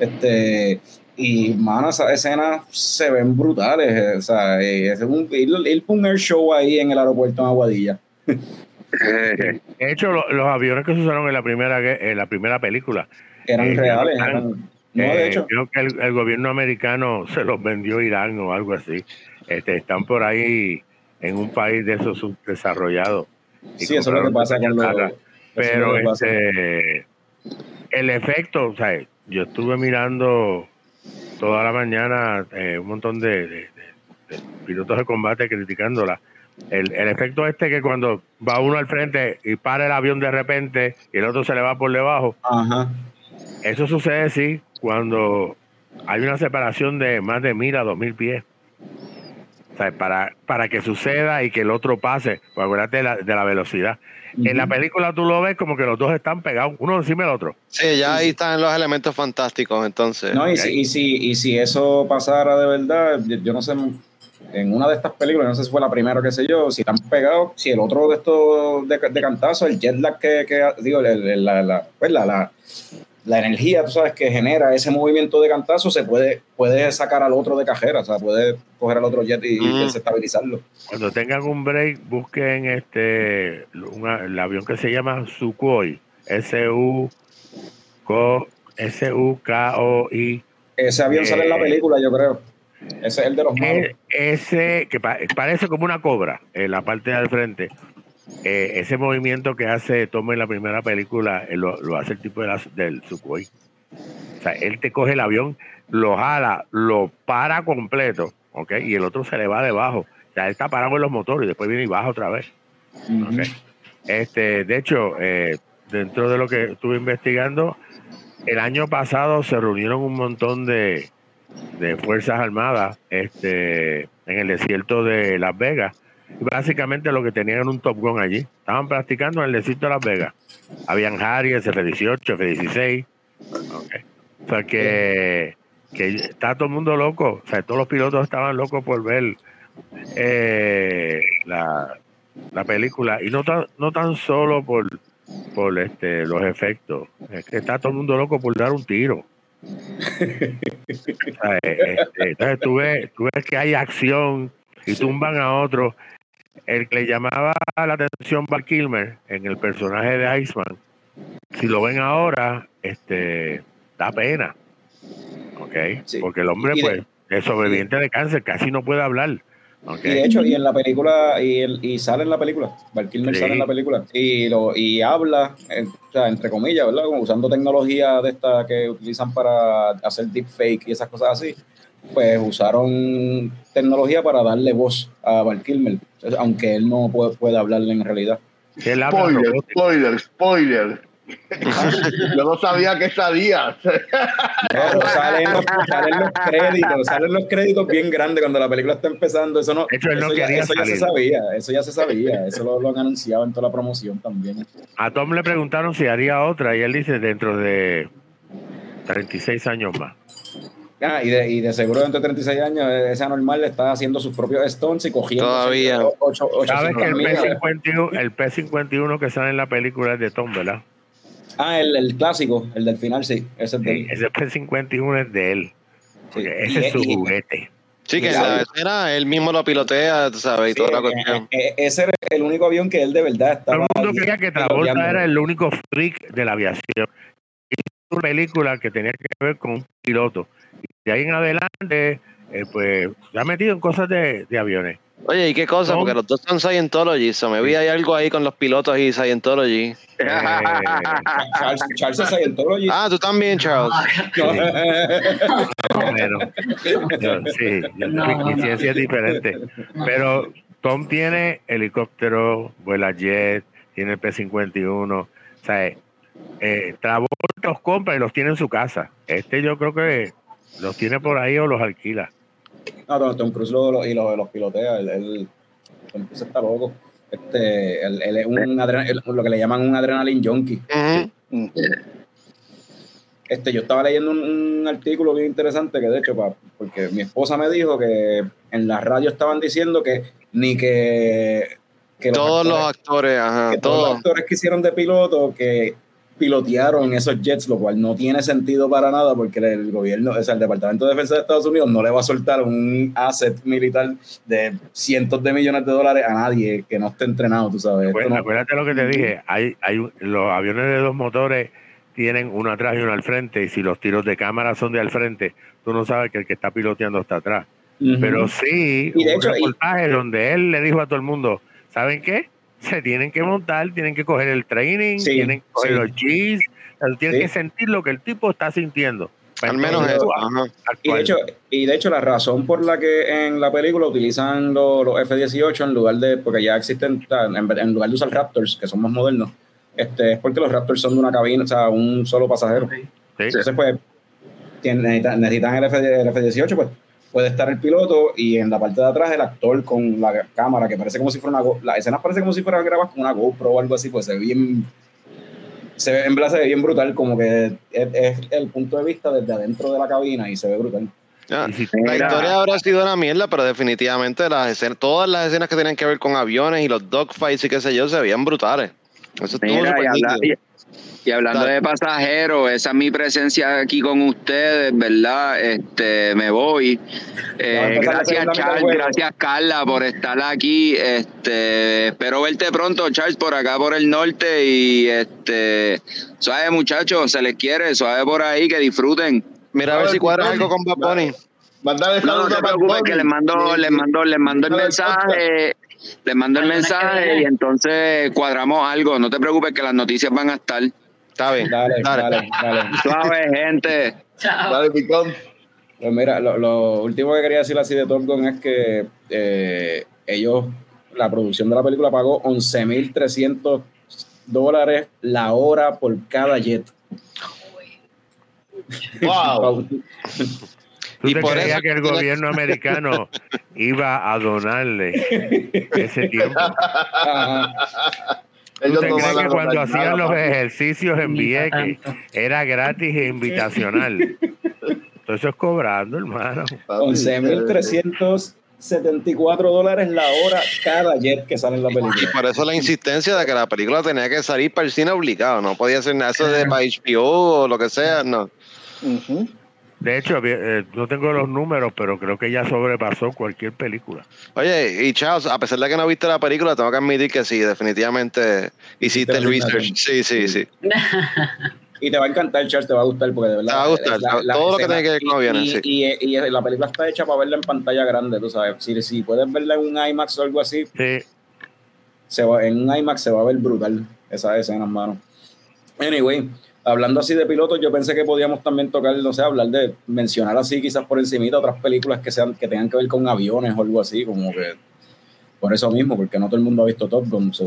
Este, y, mano, esas escenas se ven brutales. eh, O sea, eh, es un, ir, un air show ahí en el aeropuerto en Aguadilla. De hecho, lo- los aviones que se usaron en la primera, en la primera película, Eran Eh, reales. eran- eran- no, de eh, hecho. creo que el, el gobierno americano se los vendió a Irán o algo así. Este, están por ahí en un país de esos subdesarrollados. Sí, eso es lo que pasa con los. pero este, el efecto, o sea, yo estuve mirando toda la mañana eh, un montón de, de- de- de pilotos de combate criticándola, El, el efecto este que cuando va uno al frente y para el avión de repente y el otro se le va por debajo, Ajá. eso sucede sí cuando hay una separación de más de mil a dos mil pies. O sea, para, para que suceda y que el otro pase, pues acuérdate de la, de la velocidad. En la película tú lo ves como que los dos están pegados, uno encima del otro. Sí, ya ahí están los elementos fantásticos, entonces. No, y, si, y, si, y si eso pasara de verdad, yo, no sé, en una de estas películas, no sé si fue la primera, qué sé yo, si están pegados, si el otro de estos de, de cantazo, el jet lag que, que digo, el- el- la, la, pues la, la, la energía, tú sabes, que genera ese movimiento de cantazo, se puede, puede sacar al otro de cajera, o sea, puede coger al otro jet y, Mm. desestabilizarlo. Cuando tengan un break, busquen este una- el avión que se llama Sukhoi, S U K S U K O I. Ese avión sale en la Eh. película, yo creo. Ese es el de los malos. E- Ese que pa- parece como una cobra en la parte del frente. Eh, ese movimiento que hace Tom en la primera película eh, lo, lo hace el tipo de la- del Sukhoi. O sea, él te coge el avión, lo jala, lo para completo, ¿ok? Y el otro se le va debajo. O sea, él está parado en los motores y después viene y baja otra vez. Este, de hecho, eh, dentro de lo que estuve investigando, el año pasado se reunieron un montón de, de fuerzas armadas este, en el desierto de Las Vegas. Básicamente lo que tenían era un Top Gun allí. Estaban practicando en el desierto de Las Vegas. Habían Harriers, F-18, F-16. Ok. O sea que, que está todo el mundo loco. O sea, todos los pilotos estaban locos por ver eh, la, la película y no tan, no tan solo por, por este, los efectos, es que está todo el mundo loco por dar un tiro. O sea, este, entonces tú ves, tú ves que hay acción y tumban a otro. El que le llamaba la atención Val Kilmer en el personaje de Iceman, si lo ven ahora, este da pena. ¿Ok? Sí. Porque el hombre, Y de- pues, es sobreviviente de cáncer, casi no puede hablar. ¿ok? Y de hecho, y en la película, y, el- y sale en la película, Val Kilmer Sí. sale en la película, y, lo, y habla, eh, o sea, entre comillas, ¿verdad? Como usando tecnología de esta que utilizan para hacer deepfake y esas cosas así, pues usaron tecnología para darle voz a Val Kilmer, aunque él no puede, puede hablarle en realidad. Spoiler, spoiler, spoiler. Yo no sabía que sabía. Pero salen los, salen los créditos, salen los créditos bien grandes cuando la película está empezando. Eso no, no eso ya, eso ya se sabía, eso ya se sabía, eso lo, lo han anunciado en toda la promoción también. A Tom le preguntaron si haría otra y él dice dentro de 36 años más. Ah, y, de, y de seguro dentro de 36 años ese anormal le está haciendo sus propios stunts y cogiendo Todavía. ocho- ocho- Sabes que el 800 millas. P51, el P51 que sale en la película es de Tom, ¿verdad? Ah, el, el clásico, el del final, sí. Ese es de Sí, él. ese P51 es de él. Sí. Porque Y- ese es su y- juguete. Sí, que en la escena él mismo lo pilotea, tú sabes, y Sí, toda la eh, cuestión. eh, ese era el único avión que él de verdad Todo estaba. el mundo creía que Travolta era el único freak de la aviación. Hizo una película que tenía que ver con un piloto. De ahí en adelante, eh, pues, se ha metido en cosas de, de aviones. Oye, ¿y qué cosa? Porque los dos son Scientology, so me vi hay algo ahí con los pilotos y Scientology. Eh, Charles, Charles es Scientology. Ah, tú también, Charles. No. más o menos. Yo- sí, yo- No, mi, no, mi no. ciencia es diferente. Pero Tom tiene helicóptero, vuela jet, tiene el P-51. O sea, eh, eh, Travolta los compra y los tiene en su casa. Este yo creo que los tiene por ahí o los alquila. No, Tom, Tom Cruise lo, lo- y los, los pilotea. Él, él- Tom Cruise está loco. Este, él, él es un adre- él- lo que le llaman un adrenaline junkie. Este, yo estaba leyendo un, un artículo bien interesante que de hecho, pa- porque mi esposa me dijo que en la radio estaban diciendo que ni que, que Todos los actores- actores, ajá, que todos los todos. actores que hicieron de piloto que pilotearon esos jets, lo cual no tiene sentido para nada porque el gobierno, o sea, el Departamento de Defensa de Estados Unidos no le va a soltar un asset militar de cientos de millones de dólares a nadie que no esté entrenado, tú sabes. Pues, no- acuérdate lo que te dije, hay, hay los aviones de dos motores tienen uno atrás y uno al frente, y si los tiros de cámara son de al frente, tú no sabes que el que está piloteando está atrás. Pero sí, Y de hecho, un y- reportaje donde él le dijo a todo el mundo, ¿saben qué? Se tienen que montar, tienen que coger el training, Sí, tienen que coger sí. los Gs, tienen Sí. que sentir lo que el tipo está sintiendo. Al menos eso. Y de, hecho, y de hecho, la razón por la que en la película utilizan lo- los F-18 en lugar de, porque ya existen, en, lugar de usar Raptors, que son más modernos, este, es porque los Raptors son de una cabina, o sea, un solo pasajero. Entonces, pues, necesitan, necesitan el F-18, pues puede estar el piloto y en la parte de atrás el actor con la cámara, que parece como si fuera una la escena parece como si fuera grabadas con una GoPro o algo así, pues se ve bien, se ve, en verdad se ve bien brutal, como que es, es el punto de vista desde adentro de la cabina y se ve brutal. Ah, La historia habrá sido una mierda, pero definitivamente las escenas, todas las escenas que tenían que ver con aviones y los dogfights y qué sé yo, se veían brutales. Eso Mira, habla- y- y hablando Dale. de pasajeros, esa es mi presencia aquí con ustedes, ¿verdad? Este, me voy. Eh, gracias, Charles, gracias, Carla, por estar aquí. Este, espero verte pronto, Charles, por acá, por el norte. Y este, suave, muchachos, se les quiere, suave por ahí, que disfruten. Mira a ver si cuadras algo con Bad No, no te preocupes, que les mando, les mando, les mando el mensaje. Les mando el mensaje y entonces cuadramos algo. No te preocupes que las noticias van a estar. Está bien. Dale, Dale. dale, dale. Suave, gente. Chao. Dale, picón. Pues mira, lo, lo último que quería decir así de Top Gun es que eh, ellos, la producción de la película pagó 11.300 dólares la hora por cada jet. Wow. ¿Tú Y te por creías eso que el gobierno americano iba a donarle ese tiempo? Ajá. ¿Tú Ellos te no a que cuando hacían los papi. ejercicios en Vieques era gratis e invitacional? Todo eso es cobrando, hermano. Papi, 11.374 dólares la hora cada jet que sale en la Y película. por eso la insistencia de que la película tenía que salir para el cine obligado. No podía ser nada eso de para HBO o lo que sea. No. Ujú. De hecho, eh, no tengo los números, pero creo que ya sobrepasó cualquier película. Oye, y Charles, a pesar de que no viste la película, tengo que admitir que sí, definitivamente hiciste el research. Sí, sí, sí. Y te va a encantar, Charles, te va a gustar porque de verdad. Te va a gustar, todo lo que tiene que ver con aviones, y, sí. y- y la película está hecha para verla en pantalla grande, tú sabes. Si, si puedes verla en un IMAX o algo así, Sí, se va, en un IMAX se va a ver brutal esa escena, hermano. Anyway, hablando así de pilotos, yo pensé que podíamos también tocar, no sé, hablar de mencionar así quizás por encimita otras películas que sean que tengan que ver con aviones o algo así, como que por eso mismo, porque no todo el mundo ha visto Top Gun. so,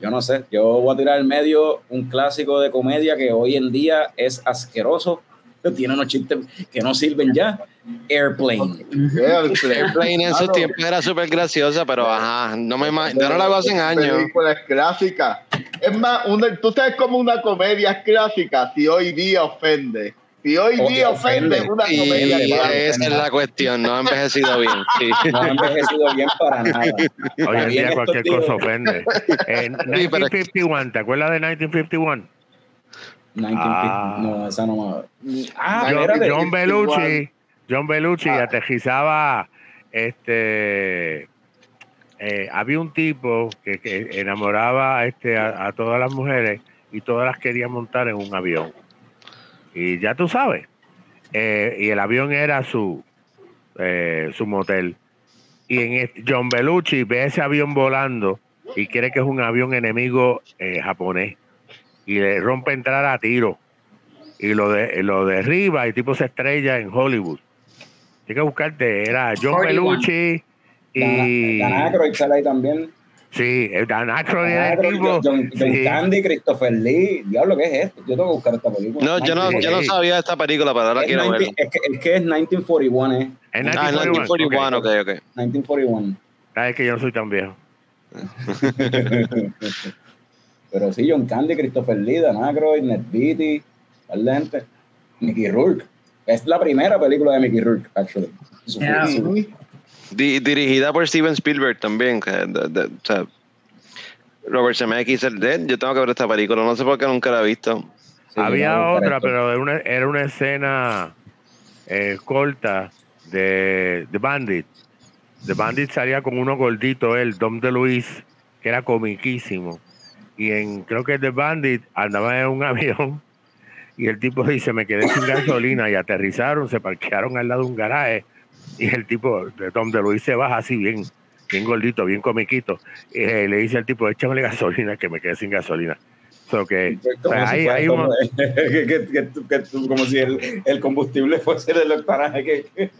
yo no sé, yo voy a tirar al medio un clásico de comedia que hoy en día es asqueroso, tiene unos chistes que no sirven ya. Airplane. Play. Airplane en sus tiempos era súper graciosa, pero ajá, no me imagino. Yo no la hago hace años. Películas clásicas. Es más, una, tú sabes como una comedia clásica si hoy día ofende. Si hoy O día ofende. ofende, una Y comedia clásica. esa es la cuestión, no ha envejecido bien. Sí. No ha envejecido bien para nada. hoy en día cualquier cosa ofende. Que- 1951, ¿te acuerdas de 1951? 1950, Ah. no, esa no me. Ah, John. John Belushi, John Belushi Ah. aterrizaba, este, eh, había un tipo que, que enamoraba este, a, a todas las mujeres y todas las quería montar en un avión. Y ya tú sabes, eh, y el avión era su, eh, su motel. Y en este- John Belushi ve ese avión volando y cree que es un avión enemigo japonés y le rompe entrar a tiro y lo de, lo derriba y el tipo se estrella en Hollywood. Tienes que buscarte, era John 41. Belushi y Dan Aykroyd sale ahí también. sí, el Dan Aykroyd Dan era el tipo. John, John sí. Candy, Christopher Lee. Diablo, ¿qué es esto? Yo tengo que buscar esta película. No, yo no, yo no sabía esta película, pero ahora Es, quiero 19 verla. es, que, es que es 1941, ¿eh? En Ah, 1941. 1941, ok, ok. 1941. Sabes que yo no soy tan viejo. Pero sí, John Candy, Christopher Lee, Dan Aykroyd, Ned Beatty. Mickey Rourke. Es la primera película de Mickey Rourke, actually. Su- Yeah. Di- dirigida por Steven Spielberg también. que de- de- o sea, Robert Zemeckis, el de yo tengo que ver esta película, no sé por qué nunca la he visto. sí, Había otra, pero era una, era una escena eh, corta de, de Bandit. The Bandit salía con uno gordito, él, Dom DeLuise, que era comiquísimo. Y en, creo que The Bandit andaba en un avión y el tipo dice, me quedé sin gasolina y aterrizaron, se parquearon al lado de un garaje y el tipo de Dom DeLuise se baja así bien, bien gordito, bien comiquito. Y eh, le dice al tipo, échame gasolina que me quedé sin gasolina. So que, o sea, si hay, hay como, un- que, como si el, el combustible fuese del octanaje que,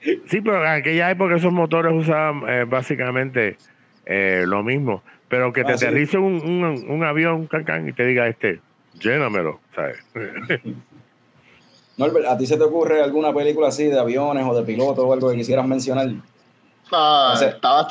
Sí, pero en aquella época esos motores usaban eh, básicamente eh, lo mismo. Pero que te Ah, sí. aterrice un, un, un avión, un cancán, y te diga, este, llénamelo, ¿sabes? Norbert, ¿a ti se te ocurre alguna película así de aviones o de pilotos o algo que quisieras mencionar? Ah, O sea- estaba,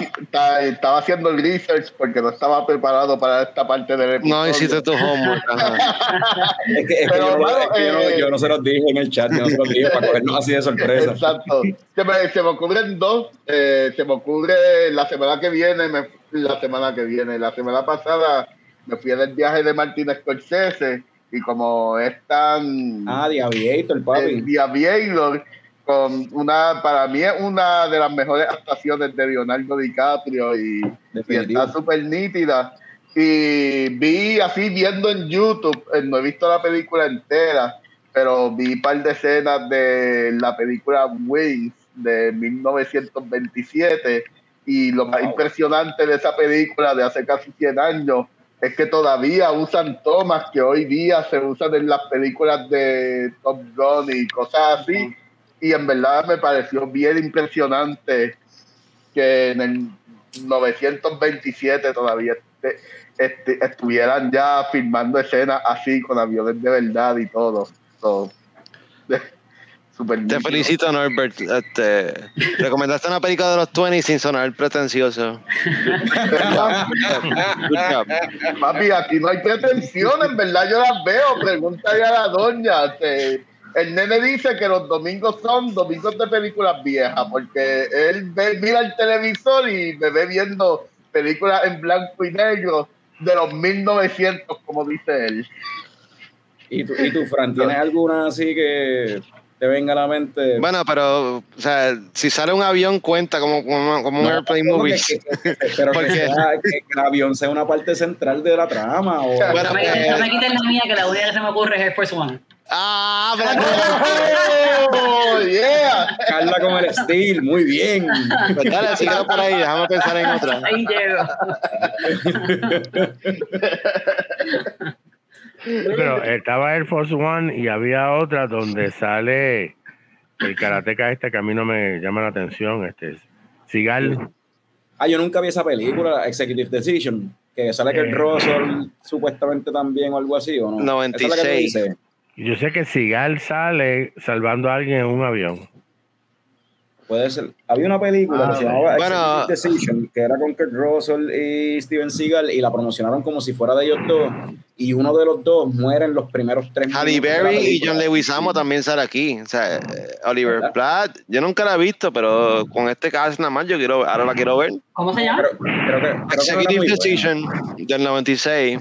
estaba haciendo el research porque no estaba preparado para esta parte del episodio. No hiciste tu homework. Es que, es que Pero, yo, no, mano, es que yo no- eh, yo no se los dije en el chat, yo no se los dije para cogernos así de sorpresa. Exacto. Se me, se me ocurren dos. eh, se me ocurre la semana que viene, me- la semana que viene, la semana pasada me fui en el viaje de Martin Scorsese y como es tan Ah, The Aviator, papi. el The Aviator, con una, para mí es una de las mejores actuaciones de Leonardo DiCaprio y, y está súper nítida. Y vi así viendo en YouTube, eh, no he visto la película entera, pero vi un par de escenas de la película Wings de 1927 y lo más Wow. impresionante de esa película de hace casi 100 años es que todavía usan tomas que hoy día se usan en las películas de Top Gun y cosas así. Y en verdad me pareció bien impresionante que en el 927 todavía este- este- estuvieran ya filmando escenas así con aviones de verdad y todo. Super Te felicito, Norbert. Este, recomendaste una película de los 20 sin sonar pretencioso. Papi, aquí no hay pretensiones, ¿verdad? Yo las veo, pregúntale a la doña. este, el nene dice que los domingos son domingos de películas viejas, porque él ve- mira el televisor y me ve viendo películas en blanco y negro de los 1900, como dice él. ¿Y tú, y tú, Fran, tienes alguna así que te venga a la mente? Bueno, pero, o sea, si sale un avión, cuenta como, como, como un No, airplane no, movie. que- que- que- pero ¿Por que, sea- que- que el avión sea una parte central de la trama. O, Bueno, No me, pues- no me quiten la mía, que la única que se me ocurre es Air Force One. Ah, pero ¡Oh, yeah! Carla con el steel, muy bien. pues dale, por ahí, déjame pensar en otra. Ahí llego. Pero estaba Air Force One y había otra donde sale el karateca este que a mí no me llama la atención, este Sigal. Ah, yo nunca vi esa película, Executive Decision, que sale que Eh. el Russell supuestamente también o algo así, ¿o no? 96. Esa es la que. Yo sé que Sigal sale salvando a alguien en un avión. Puede ser. Había una película Ah, que se llamaba bueno. Executive Decision, que era con Kurt Russell y Steven Seagal, y la promocionaron como si fuera de ellos dos, y uno de los dos muere en los primeros tres Halle minutos la Berry y. John Leguizamo también sale aquí. O sea, eh, Oliver ¿Verdad? Platt, yo nunca la he visto, pero con este caso nada más yo quiero, ahora la quiero ver. ¿Cómo se llama? Pero, creo que, creo que no era Executive buena. Decision del 96.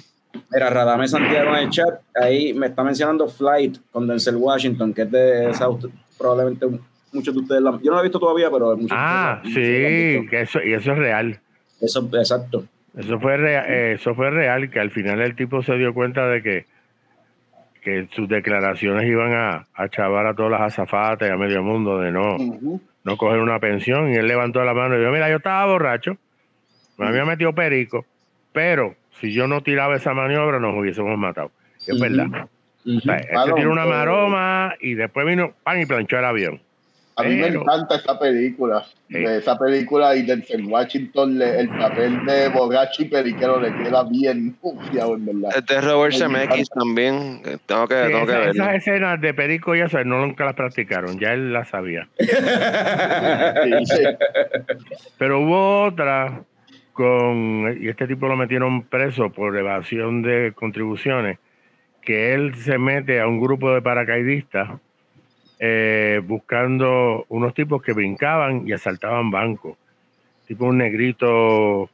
Mira, Radame Santiago en el chat, ahí me está mencionando Flight con Denzel Washington, que es de esa, probablemente muchos de ustedes la, yo no la he visto todavía, pero muchos Ah, de ustedes sí, que eso, y eso es real. Eso, exacto. Eso fue, rea- eh, eso fue real, que al final el tipo se dio cuenta de que, que sus declaraciones iban a, a chavar a todas las azafatas y a medio mundo de no, no coger una pensión. Y él levantó la mano y dijo, mira, yo estaba borracho, me había metido perico, pero si yo no tiraba esa maniobra nos hubiésemos matado. Y es verdad. Ujú. O sea, él se Claro, tiró una maroma y después vino pan y planchó el avión. A mí me encanta esa película. Sí. De esa película y Denzel Washington, le- el papel de borracho y periquero le queda bien confiado, en verdad. Este es Robert Zemeckis también. Tengo que, Sí, tengo que verlo. esas escenas de perico y eso, no nunca las practicaron, ya él las sabía. Sí, sí. Pero hubo otra con, y este tipo lo metieron preso por evasión de contribuciones, que él se mete a un grupo de paracaidistas eh, buscando unos tipos que brincaban y asaltaban bancos. Tipo un negrito.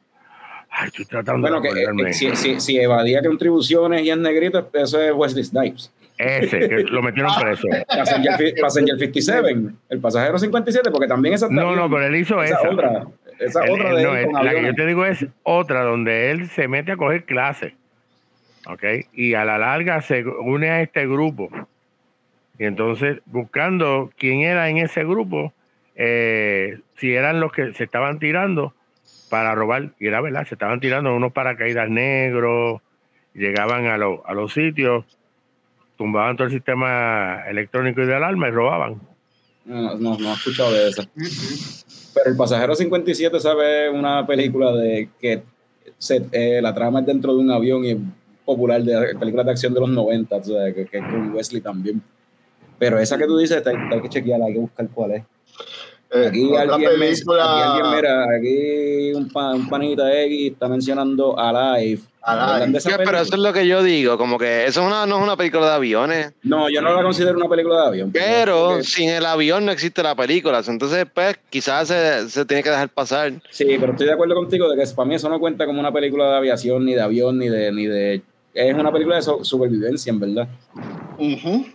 Ay, estoy tratando Bueno, de que eh, acordarme. si, si, si evadía contribuciones y es negrito, eso es Wesley Snipes. Ese, que lo metieron preso. Passenger, Passenger 57, el pasajero 57, porque también esa No, no, pero él hizo esa, esa. otra. Esa Él- otra de no, él él- con la que yo te digo es otra donde él se mete a coger clases. ¿Ok? Y a la larga se une a este grupo. Y entonces, buscando quién era en ese grupo, eh, si eran los que se estaban tirando para robar. Y era verdad, se estaban tirando unos paracaídas negros llegaban a, los a los sitios, tumbaban todo el sistema electrónico y de alarma y robaban. No, no, no he escuchado de eso. Pero el pasajero 57 sabe una película de que se- eh, la trama es dentro de un avión y es popular de películas de acción de los 90, o sea, que, que es con Wesley también. Pero esa que tú dices, hay, hay que chequearla, hay que buscar cuál es. Eh, Aquí alguien, me- película. aquí alguien, mira, aquí un, pa- un panita X está mencionando Alive. Alive. ¿Hablan de esa Sí, pero eso es lo que yo digo, como que eso es una, no es una película de aviones, No, yo no la considero una película de avión. pero porque- sin el avión no existe la película, entonces pues quizás se, se tiene que dejar pasar. Sí, pero estoy de acuerdo contigo de que para mí eso no cuenta como una película de aviación, ni de avión, ni de... Ni de es una película de so- supervivencia, en verdad. Ujú.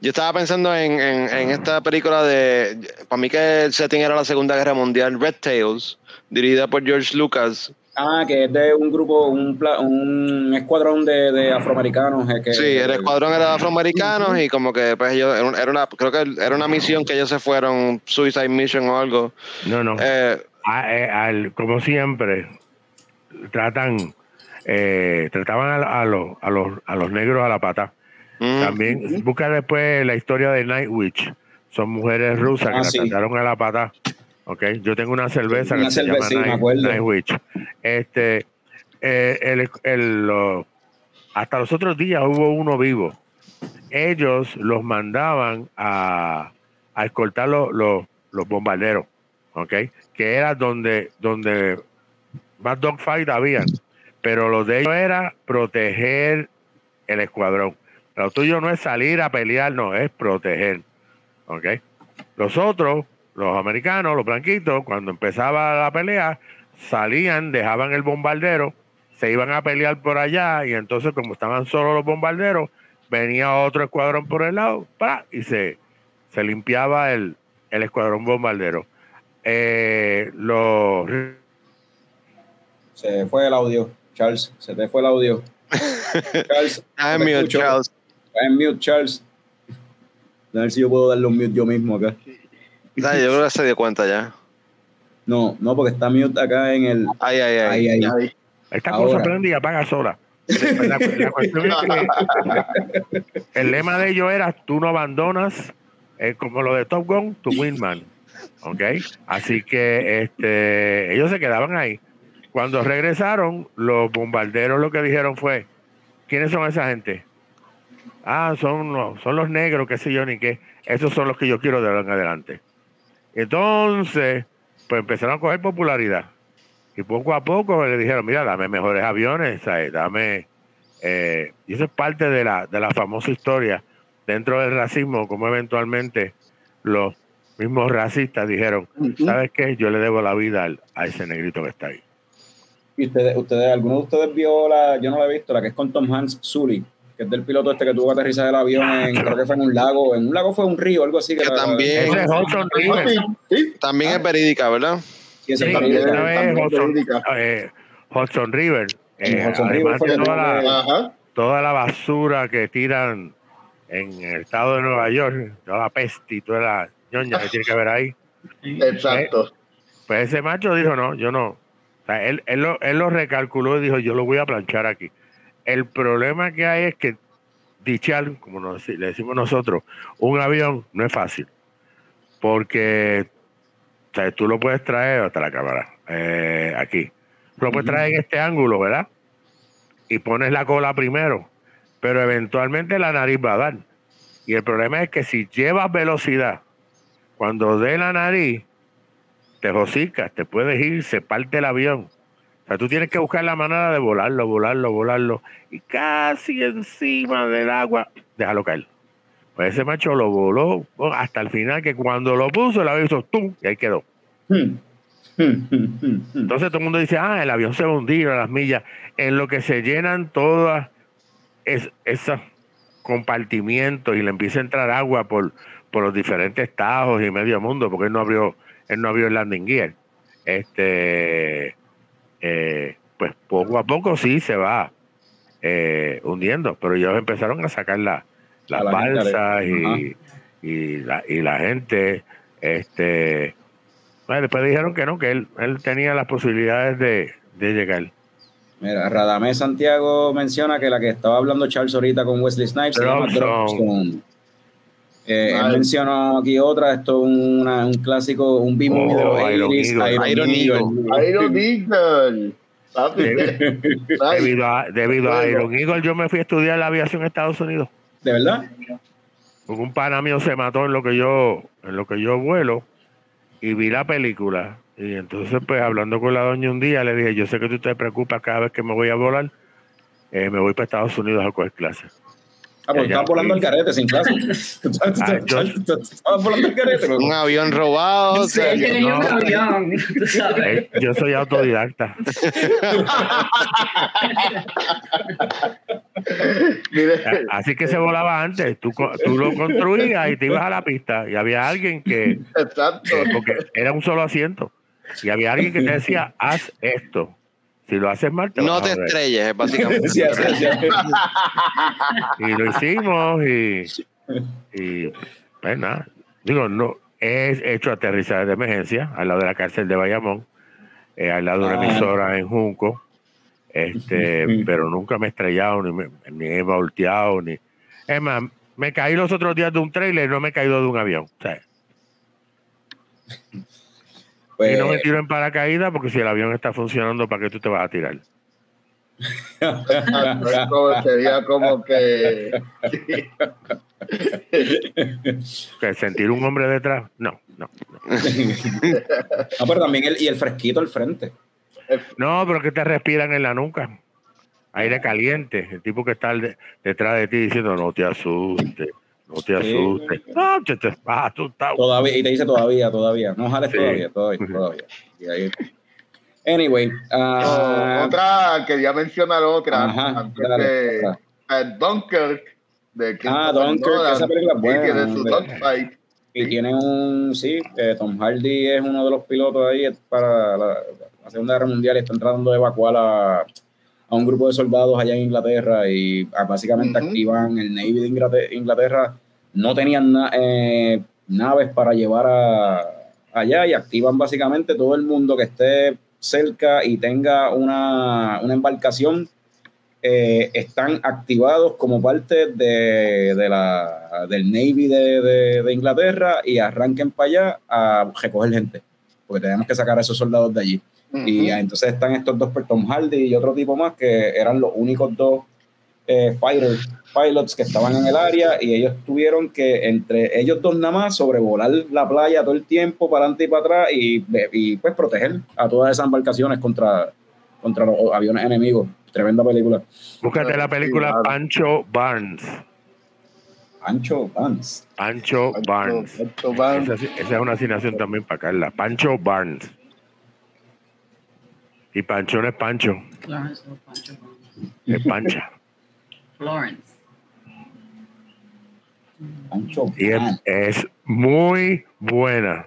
Yo estaba pensando en, en, en esta película de, para mí que el setting era la Segunda Guerra Mundial, Red Tails, dirigida por George Lucas. Ah, que es de un grupo, un, un escuadrón de, de afroamericanos. eh, que, Sí, el escuadrón era de afroamericanos y como que pues ellos, era un- era una, creo que era una misión que ellos se fueron, Suicide Mission o algo. No, no. Eh, A- eh, como siempre, tratan, eh, trataban a, a los, a, los, a los negros a la pata. Mm, También busca después la historia de Night Witch. Son mujeres rusas que Ah, la sí. trataron a la pata. Okay. Yo tengo una cerveza Una que se cerveza, llama sí, Night, acuerdo. Night Witch. Este, eh, el, el, lo- hasta los otros días hubo uno vivo. Ellos los mandaban a, a escoltar los, los, los bombarderos, ¿ok? Que era donde, donde más dogfight habían. Pero lo de ellos era proteger el escuadrón. Lo tuyo no es salir a pelear, no, es proteger. ¿Ok? Los otros, los americanos, los blanquitos, cuando empezaba la pelea, salían, dejaban el bombardero, se iban a pelear por allá y entonces como estaban solo los bombarderos, venía otro escuadrón por el lado ¡pra! y se, se limpiaba el, el escuadrón bombardero. Eh, los Se fue el audio, Charles. Se te fue el audio. Charles. ah, no escucho. Charles. En mute, Charles. A ver si yo puedo darle un mute yo mismo acá. Ah, yo creo que se dio cuenta ya. No, no, porque está mute acá en el. Ay, ay, ay. Ahí. Ahí. Esta Ahora. cosa prende y apaga sola. La, la cuestión es que el lema de ellos era tú no abandonas, eh, como lo de Top Gun, tu Wingman. ¿Ok? Así que este, ellos se quedaban ahí. Cuando regresaron, los bombarderos lo que dijeron fue, ¿quiénes son esa gente? Ah, son los, son los negros, qué sé yo, ni qué. Esos son los que yo quiero de ahora en adelante. Entonces, pues empezaron a coger popularidad. Y poco a poco le dijeron, mira, dame mejores aviones, ¿sabes? dame... eh, y eso es parte de la, de la famosa historia dentro del racismo, como eventualmente los mismos racistas dijeron. ¿sabes qué? Yo le debo la vida al- a ese negrito que está ahí. Y ustedes, ustedes, alguno de ustedes vio la, yo no la he visto, la que es con Tom Hanks, Sully, que es del piloto este que tuvo que aterrizar el avión en, creo que fue en un lago, en un lago fue un río, algo así. Que también- es. Sí, sí. También es verídica, ¿verdad? Sí, Sí, también. también, Hudson, eh, Hudson River. eh, Hudson además River fue toda la, toda la basura que tiran en el estado de Nueva York, toda la peste y toda la ñoña que tiene que haber ahí. Exacto. Pues ese macho dijo, no, yo no. O sea, él, él, lo, él lo recalculó y dijo, yo lo voy a planchar aquí. El problema que hay es que dichar, como nos- le decimos nosotros, un avión no es fácil. Porque o sea, tú lo puedes traer hasta la cámara, eh, aquí. Lo puedes traer en este ángulo, ¿verdad? Y pones la cola primero, pero eventualmente la nariz va a dar. Y el problema es que si llevas velocidad, cuando dé la nariz, te jocicas, te puedes ir, se parte el avión. O sea, tú tienes que buscar la manera de volarlo, volarlo, volarlo. Y casi encima del agua, déjalo caer. Pues ese macho lo voló oh, hasta el final, que cuando lo puso, el avión hizo ¡tum! y ahí quedó. Hmm. Hmm, hmm. Entonces todo el mundo dice, ah, el avión se hundir a las millas. En lo que se llenan todas es, esos compartimientos y le empieza a entrar agua por, por los diferentes tajos y medio mundo, porque él no abrió, él no abrió el landing gear. Este, eh, pues poco a poco sí se va eh, hundiendo, pero ellos empezaron a sacar la- las la balsas y, y, la, y la gente, este, bueno, después dijeron que no, que él, él tenía las posibilidades de, de llegar. Mira, Radamés Santiago menciona que la que estaba hablando Charles ahorita con Wesley Snipes se llama. Eh, él mencionó aquí otra, esto es una- un clásico, un de los Oh, Iron 80s, Eagle. Iron Eagle. Iron Eagle. Debido a, debido a Bueno. Iron Eagle, yo me fui a estudiar la aviación en Estados Unidos. ¿De verdad? Porque un pana mío se mató en lo que yo, en lo que yo vuelo y vi la película. Y entonces, pues, hablando con la doña un día, le dije, yo sé que tú te preocupas cada vez que me voy a volar, eh, me voy para Estados Unidos a coger clases. Ah, Ya, estabas volando al carete sin clase. Estabas- volando al carete. Un avión robado. Sí, tenía un avión. Eh, yo soy autodidacta. Así que se volaba antes. Tú, tú lo construías y te ibas a la pista. Y había alguien que, exacto. eh, porque era un solo asiento. Y había alguien que te decía, haz esto. Si lo haces mal, te no vas a te joder". estrelles, básicamente. Sí. Y lo hicimos y, y pues nada. Digo, no, he hecho aterrizajes de emergencia al lado de la cárcel de Bayamón, eh, al lado de una Ah. emisora en Junco, este, pero nunca me he estrellado, ni, me, ni he volteado, ni... Es más, me caí los otros días de un trailer, no me he caído de un avión. o sea, Pues, y no me tiro en paracaídas porque si el avión está funcionando, ¿para qué tú te vas a tirar? Sería como que ¿Que sentir un hombre detrás? No, no. no. No, pero también el, y el fresquito al frente. No, pero que te respiran en la nuca. Aire caliente. El tipo que está detrás de ti diciendo no te asustes, no te Sí. asustes. No, te, te vas asustado. Todavía, y te dice todavía, todavía. No jales Sí. todavía, todavía, todavía. Y ahí- Anyway, ah, Oh, otra, quería mencionar otra. Ajá, antes dale, de otra. eh, Dunkirk. De Ah, Dunkirk, Nolan, esa película es sí, buena, tiene su hombre. dogfight. y tiene un, sí, eh, Tom Hardy es uno de los pilotos ahí para la, la Segunda Guerra Mundial y están tratando de evacuar a, a un grupo de soldados allá en Inglaterra y ah, básicamente Ujú. activan el Navy de Inglaterra. Inglaterra no tenían na- eh, naves para llevar a, allá y activan básicamente todo el mundo que esté cerca y tenga una, una embarcación eh, están activados como parte de, de la, del Navy de, de- de Inglaterra y arranquen para allá a recoger gente, porque tenemos que sacar a esos soldados de allí. Y entonces están estos dos, pues, Tom Hardy y otro tipo más, que eran los únicos dos eh, fighter, pilots que estaban en el área y ellos tuvieron que, entre ellos dos nada más, sobrevolar la playa todo el tiempo, para adelante y para atrás, y, y, pues proteger a todas esas embarcaciones contra, contra los aviones enemigos. Tremenda película. Búscate la película Sí, claro. Pancho Barnes. Pancho Barnes. Pancho Barnes. Esa, esa es una asignación también para Carla. Pancho Barnes. Y Pancho no es Pancho, Florence o Pancho. es Pancha. Florence. Ancho Y es, es muy buena.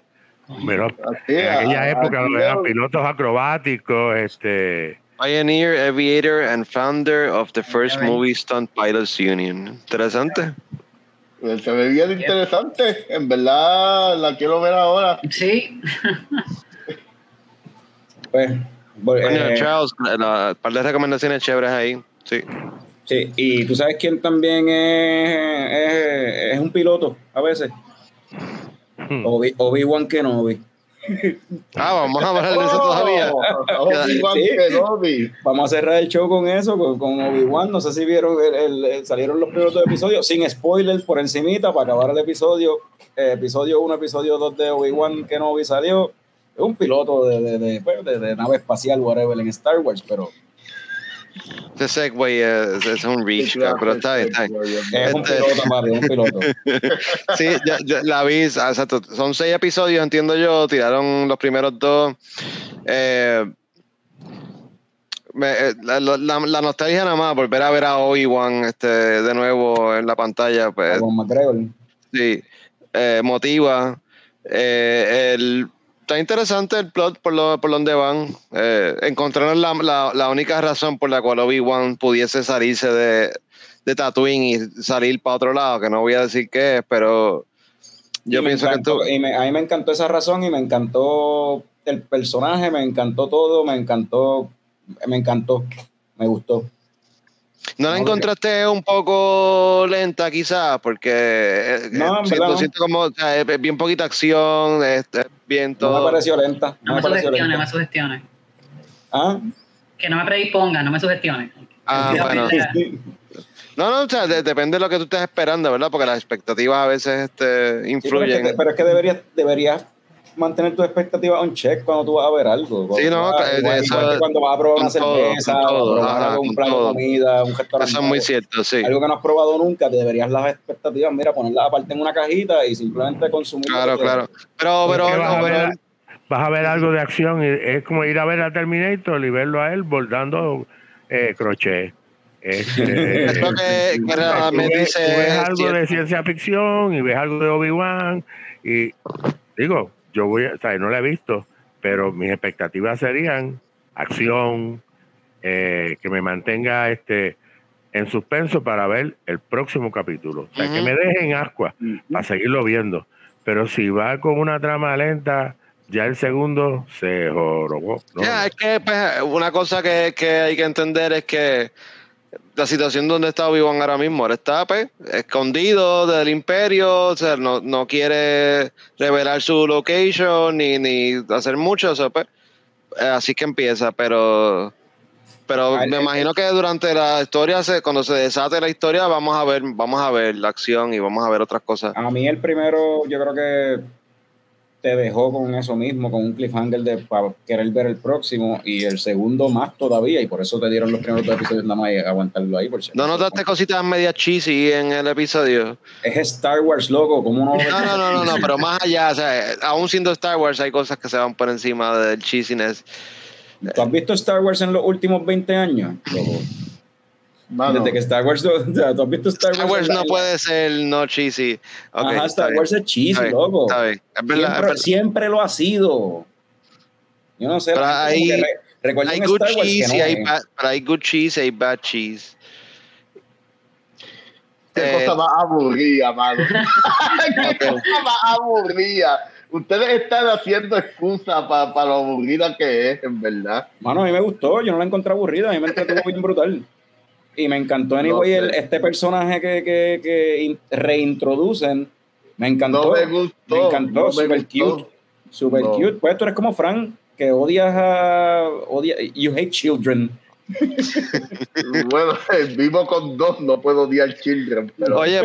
Pero en aquella a- época lo eran pilotos acrobáticos, este Pioneer, Aviator, and founder of the first movie Stunt Pilots Union. Interesante. Se ve bien interesante. En verdad, la quiero ver ahora. Sí. Pues, bueno, eh, Charles, la- par de recomendaciones chéveres ahí. Sí. sí, y tú sabes quién también es, es, es un piloto a veces. hmm, Obi- Obi-Wan Kenobi. Ah, vamos a hablar de eso todavía. Oh, Obi-Wan Sí. Kenobi. Vamos a cerrar el show con eso, con, con Obi-Wan. No sé si vieron, el, el- el- salieron los primeros dos episodios, sin spoilers, por encimita, para acabar el episodio. Eh, episodio 1, episodio 2 de Obi-Wan Kenobi salió. Es un piloto de, de, de, pues, de- de nave espacial, whatever, en Star Wars, pero Ese segway es, es un reach, Sí, claro, pero está está bien. es un Este- piloto, papi, es un piloto. Sí, ya- ya la vi, ah, exacto. Son seis episodios, entiendo yo. Tiraron los primeros dos. Eh, me- eh, la, la- la nostalgia nada más, volver a ver a Obi-Wan este, de nuevo en la pantalla, pues con McGregor. sí, eh, motiva. Eh, el, está interesante el plot por, lo, por donde van. Eh, encontraron la, la, la única razón por la cual Obi-Wan pudiese salirse de, de Tatooine y salir para otro lado, que no voy a decir qué es, pero yo Y me pienso que encantó- tú... y me- a mí me encantó esa razón y me encantó el personaje, me encantó todo, me encantó, me encantó. me gustó. ¿No la No, encontraste un poco lenta quizás? Porque eh, No, en siento, verdad no. siento como o sea, es bien poquita acción, es, es bien No me todo. pareció lenta. No No me sugestiones, no me sugestiones. ¿Ah? Que no me predisponga, no me sugestiones. Ah, bueno. No, no, o sea, de- depende de lo que tú estés esperando, ¿verdad? Porque las expectativas a veces este, Sí, pero, es que, influyen. pero es que deberías, deberías mantener tus expectativas on check cuando tú vas a ver algo. Sí, no, vas- igual, igual que cuando vas a probar una todo, cerveza, todo, probar ajá, algo, un plato de comida, un restaurante. Eso es muy cierto, sí. Algo que no has probado nunca, te deberías las expectativas, mira, ponerlas aparte en una cajita y simplemente consumir. Claro, claro. Pero, pero, vas, a pero- ver, vas a ver algo de acción y es como ir a ver a Terminator y verlo a él bordando eh, crochet. Este, es lo que, realmente ves, tú ves dice. algo de ciencia ficción y ves algo de Obi-Wan y digo, yo voy a, o sea, no la he visto, pero mis expectativas serían acción, eh, que me mantenga este en suspenso para ver el próximo capítulo. O sea, que me dejen ascua para seguirlo viendo. Pero si va con una trama lenta, ya el segundo se jorobó. ¿no? Ya, es que pues, una cosa que, que hay que entender es que la situación donde está Obi-Wan ahora mismo, ahora está pues, escondido del imperio, o sea, no, no quiere revelar su location ni, ni hacer mucho, o sea, pues, eh, así que empieza, pero pero me el- imagino que durante la historia, se, cuando se desate la historia, vamos a ver, vamos a ver la acción y vamos a ver otras cosas. A mí el primero, yo creo que te dejó con eso mismo, con un cliffhanger de para querer ver el próximo, y el segundo más todavía, y por eso te dieron los primeros dos episodios nada más y aguantarlo ahí. Por si ¿No notaste cositas media cheesy en el episodio? Es Star Wars, loco, ¿cómo no? No, no, no, no, no, pero más allá, o sea, aún siendo Star Wars, hay cosas que se van por encima del cheesiness. ¿Tú has visto Star Wars en los últimos 20 años? Loco? Mano, Desde que Star Wars, o sea, ¿tú has visto Star, Star Wars en la- no puede ser no cheesy. Ok, Ajá, Star bien, Wars es cheesy, está bien, loco. Está bien, es verdad. es Siempre, verdad. siempre lo ha sido. Yo no sé. Pero hay- que recuerden Hay Star good Wars que cheese no y hay es. bad, pero hay good cheese y hay bad cheese. qué Eh, cosa más aburrida, mano. qué cosa más aburrida. Ustedes están haciendo excusas para lo aburrida que es, en verdad. Mano, a mí me gustó, yo no la encontré aburrida, a mí me entretuvo bien brutal. Y me encantó, anyway, el- este personaje que, que, que in- reintroducen. Me encantó. No me gustó. Me encantó, no super cute. Super cute. Pues tú eres como Frank, que odias a. Odia, you hate children. Bueno, vivo con dos, no puedo odiar Children. Pero Oye,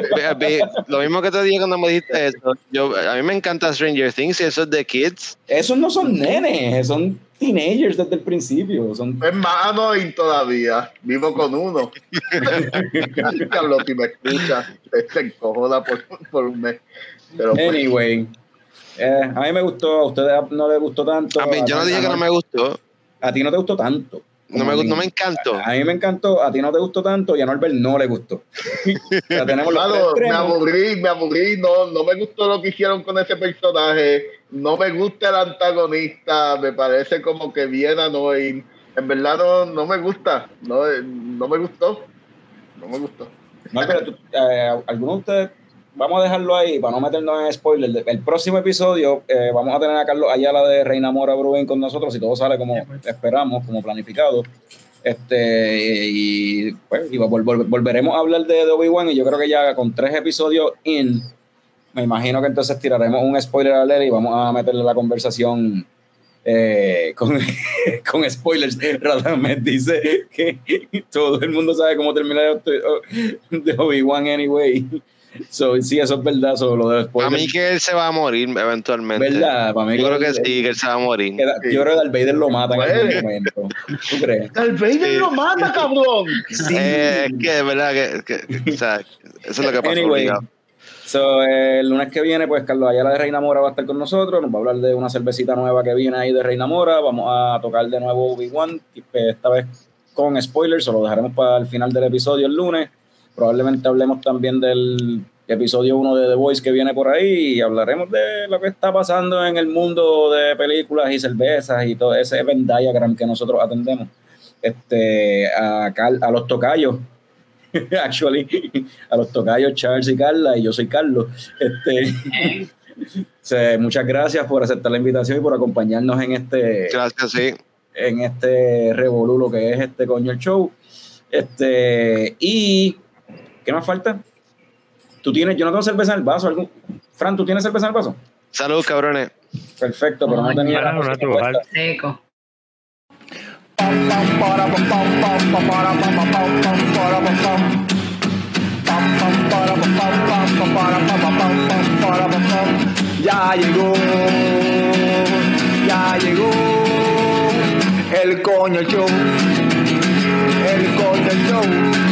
lo mismo que te dije cuando me dijiste eso. Yo, a mí me encanta Stranger Things y eso es de kids. Esos no son nenes, son teenagers desde el principio. Son es mano y todavía vivo con uno. Diablo, si me escucha, se encojona por, por un mes. Pero pues, Anyway, eh, a mí me gustó, a ustedes no les gustó tanto. A mí, yo no dije que no me gustó. A ti no te gustó tanto. No me, a no me encantó. A mí me encantó, a ti no te gustó tanto y a Norbert no le gustó. tenemos me aburrí, me aburrí, no, no me gustó lo que hicieron con ese personaje, no me gusta el antagonista, me parece como que bien annoying. En verdad no, no me gusta, no, no me gustó, no me gustó. Tú- eh, algunos de ustedes, vamos a dejarlo ahí para no meternos en spoiler. El próximo episodio eh, vamos a tener a Carlos Ayala de Reina Mora Bruin con nosotros, si todo sale como esperamos, como planificado. Este, y pues y vol- vol- volveremos a hablar de, de Obi-Wan y yo creo que ya con tres episodios in, me imagino que entonces tiraremos un spoiler alert y vamos a meterle la conversación eh, con, con spoilers. Radamés dice que todo el mundo sabe cómo terminar de, de Obi-Wan anyway. So, sí, eso es verdad, so, lo de los A spoilers. mí que él se va a morir eventualmente. ¿Verdad? Para mí Yo creo que sí, que él se va a morir. que Yo creo que Darth Vader lo mata en algún Puede. momento. ¿Tú crees? ¡El Vader Sí. lo mata, cabrón! Sí. Eh, es que verdad que, que- que- o sea, eso es lo que pasa. Anyway, so, eh, el lunes que viene, pues Carlos Ayala de Reina Mora va a estar con nosotros. Nos va a hablar de una cervecita nueva que viene ahí de Reina Mora. Vamos a tocar de nuevo Obi-Wan, pues, esta vez con spoilers. Se lo dejaremos para el final del episodio el lunes. Probablemente hablemos también del episodio 1 de The Voice que viene por ahí y hablaremos de lo que está pasando en el mundo de películas y cervezas y todo ese Venn diagram que nosotros atendemos. Este, a, Cal- a los tocayos actually, a los tocayos Charles y Carla, y yo soy Carlos. Este, se- muchas gracias por aceptar la invitación y por acompañarnos en este, Gracias, sí. en este revolú, lo que es este coño el show. Este, y ¿qué más falta? Tú tienes, yo no tengo cerveza en el vaso. ¿algún? Fran, ¿tú tienes cerveza en el vaso? Salud, cabrones. Perfecto, pero no tenía la puesta. Seco. Ya llegó, ya llegó el coño show, el coño show.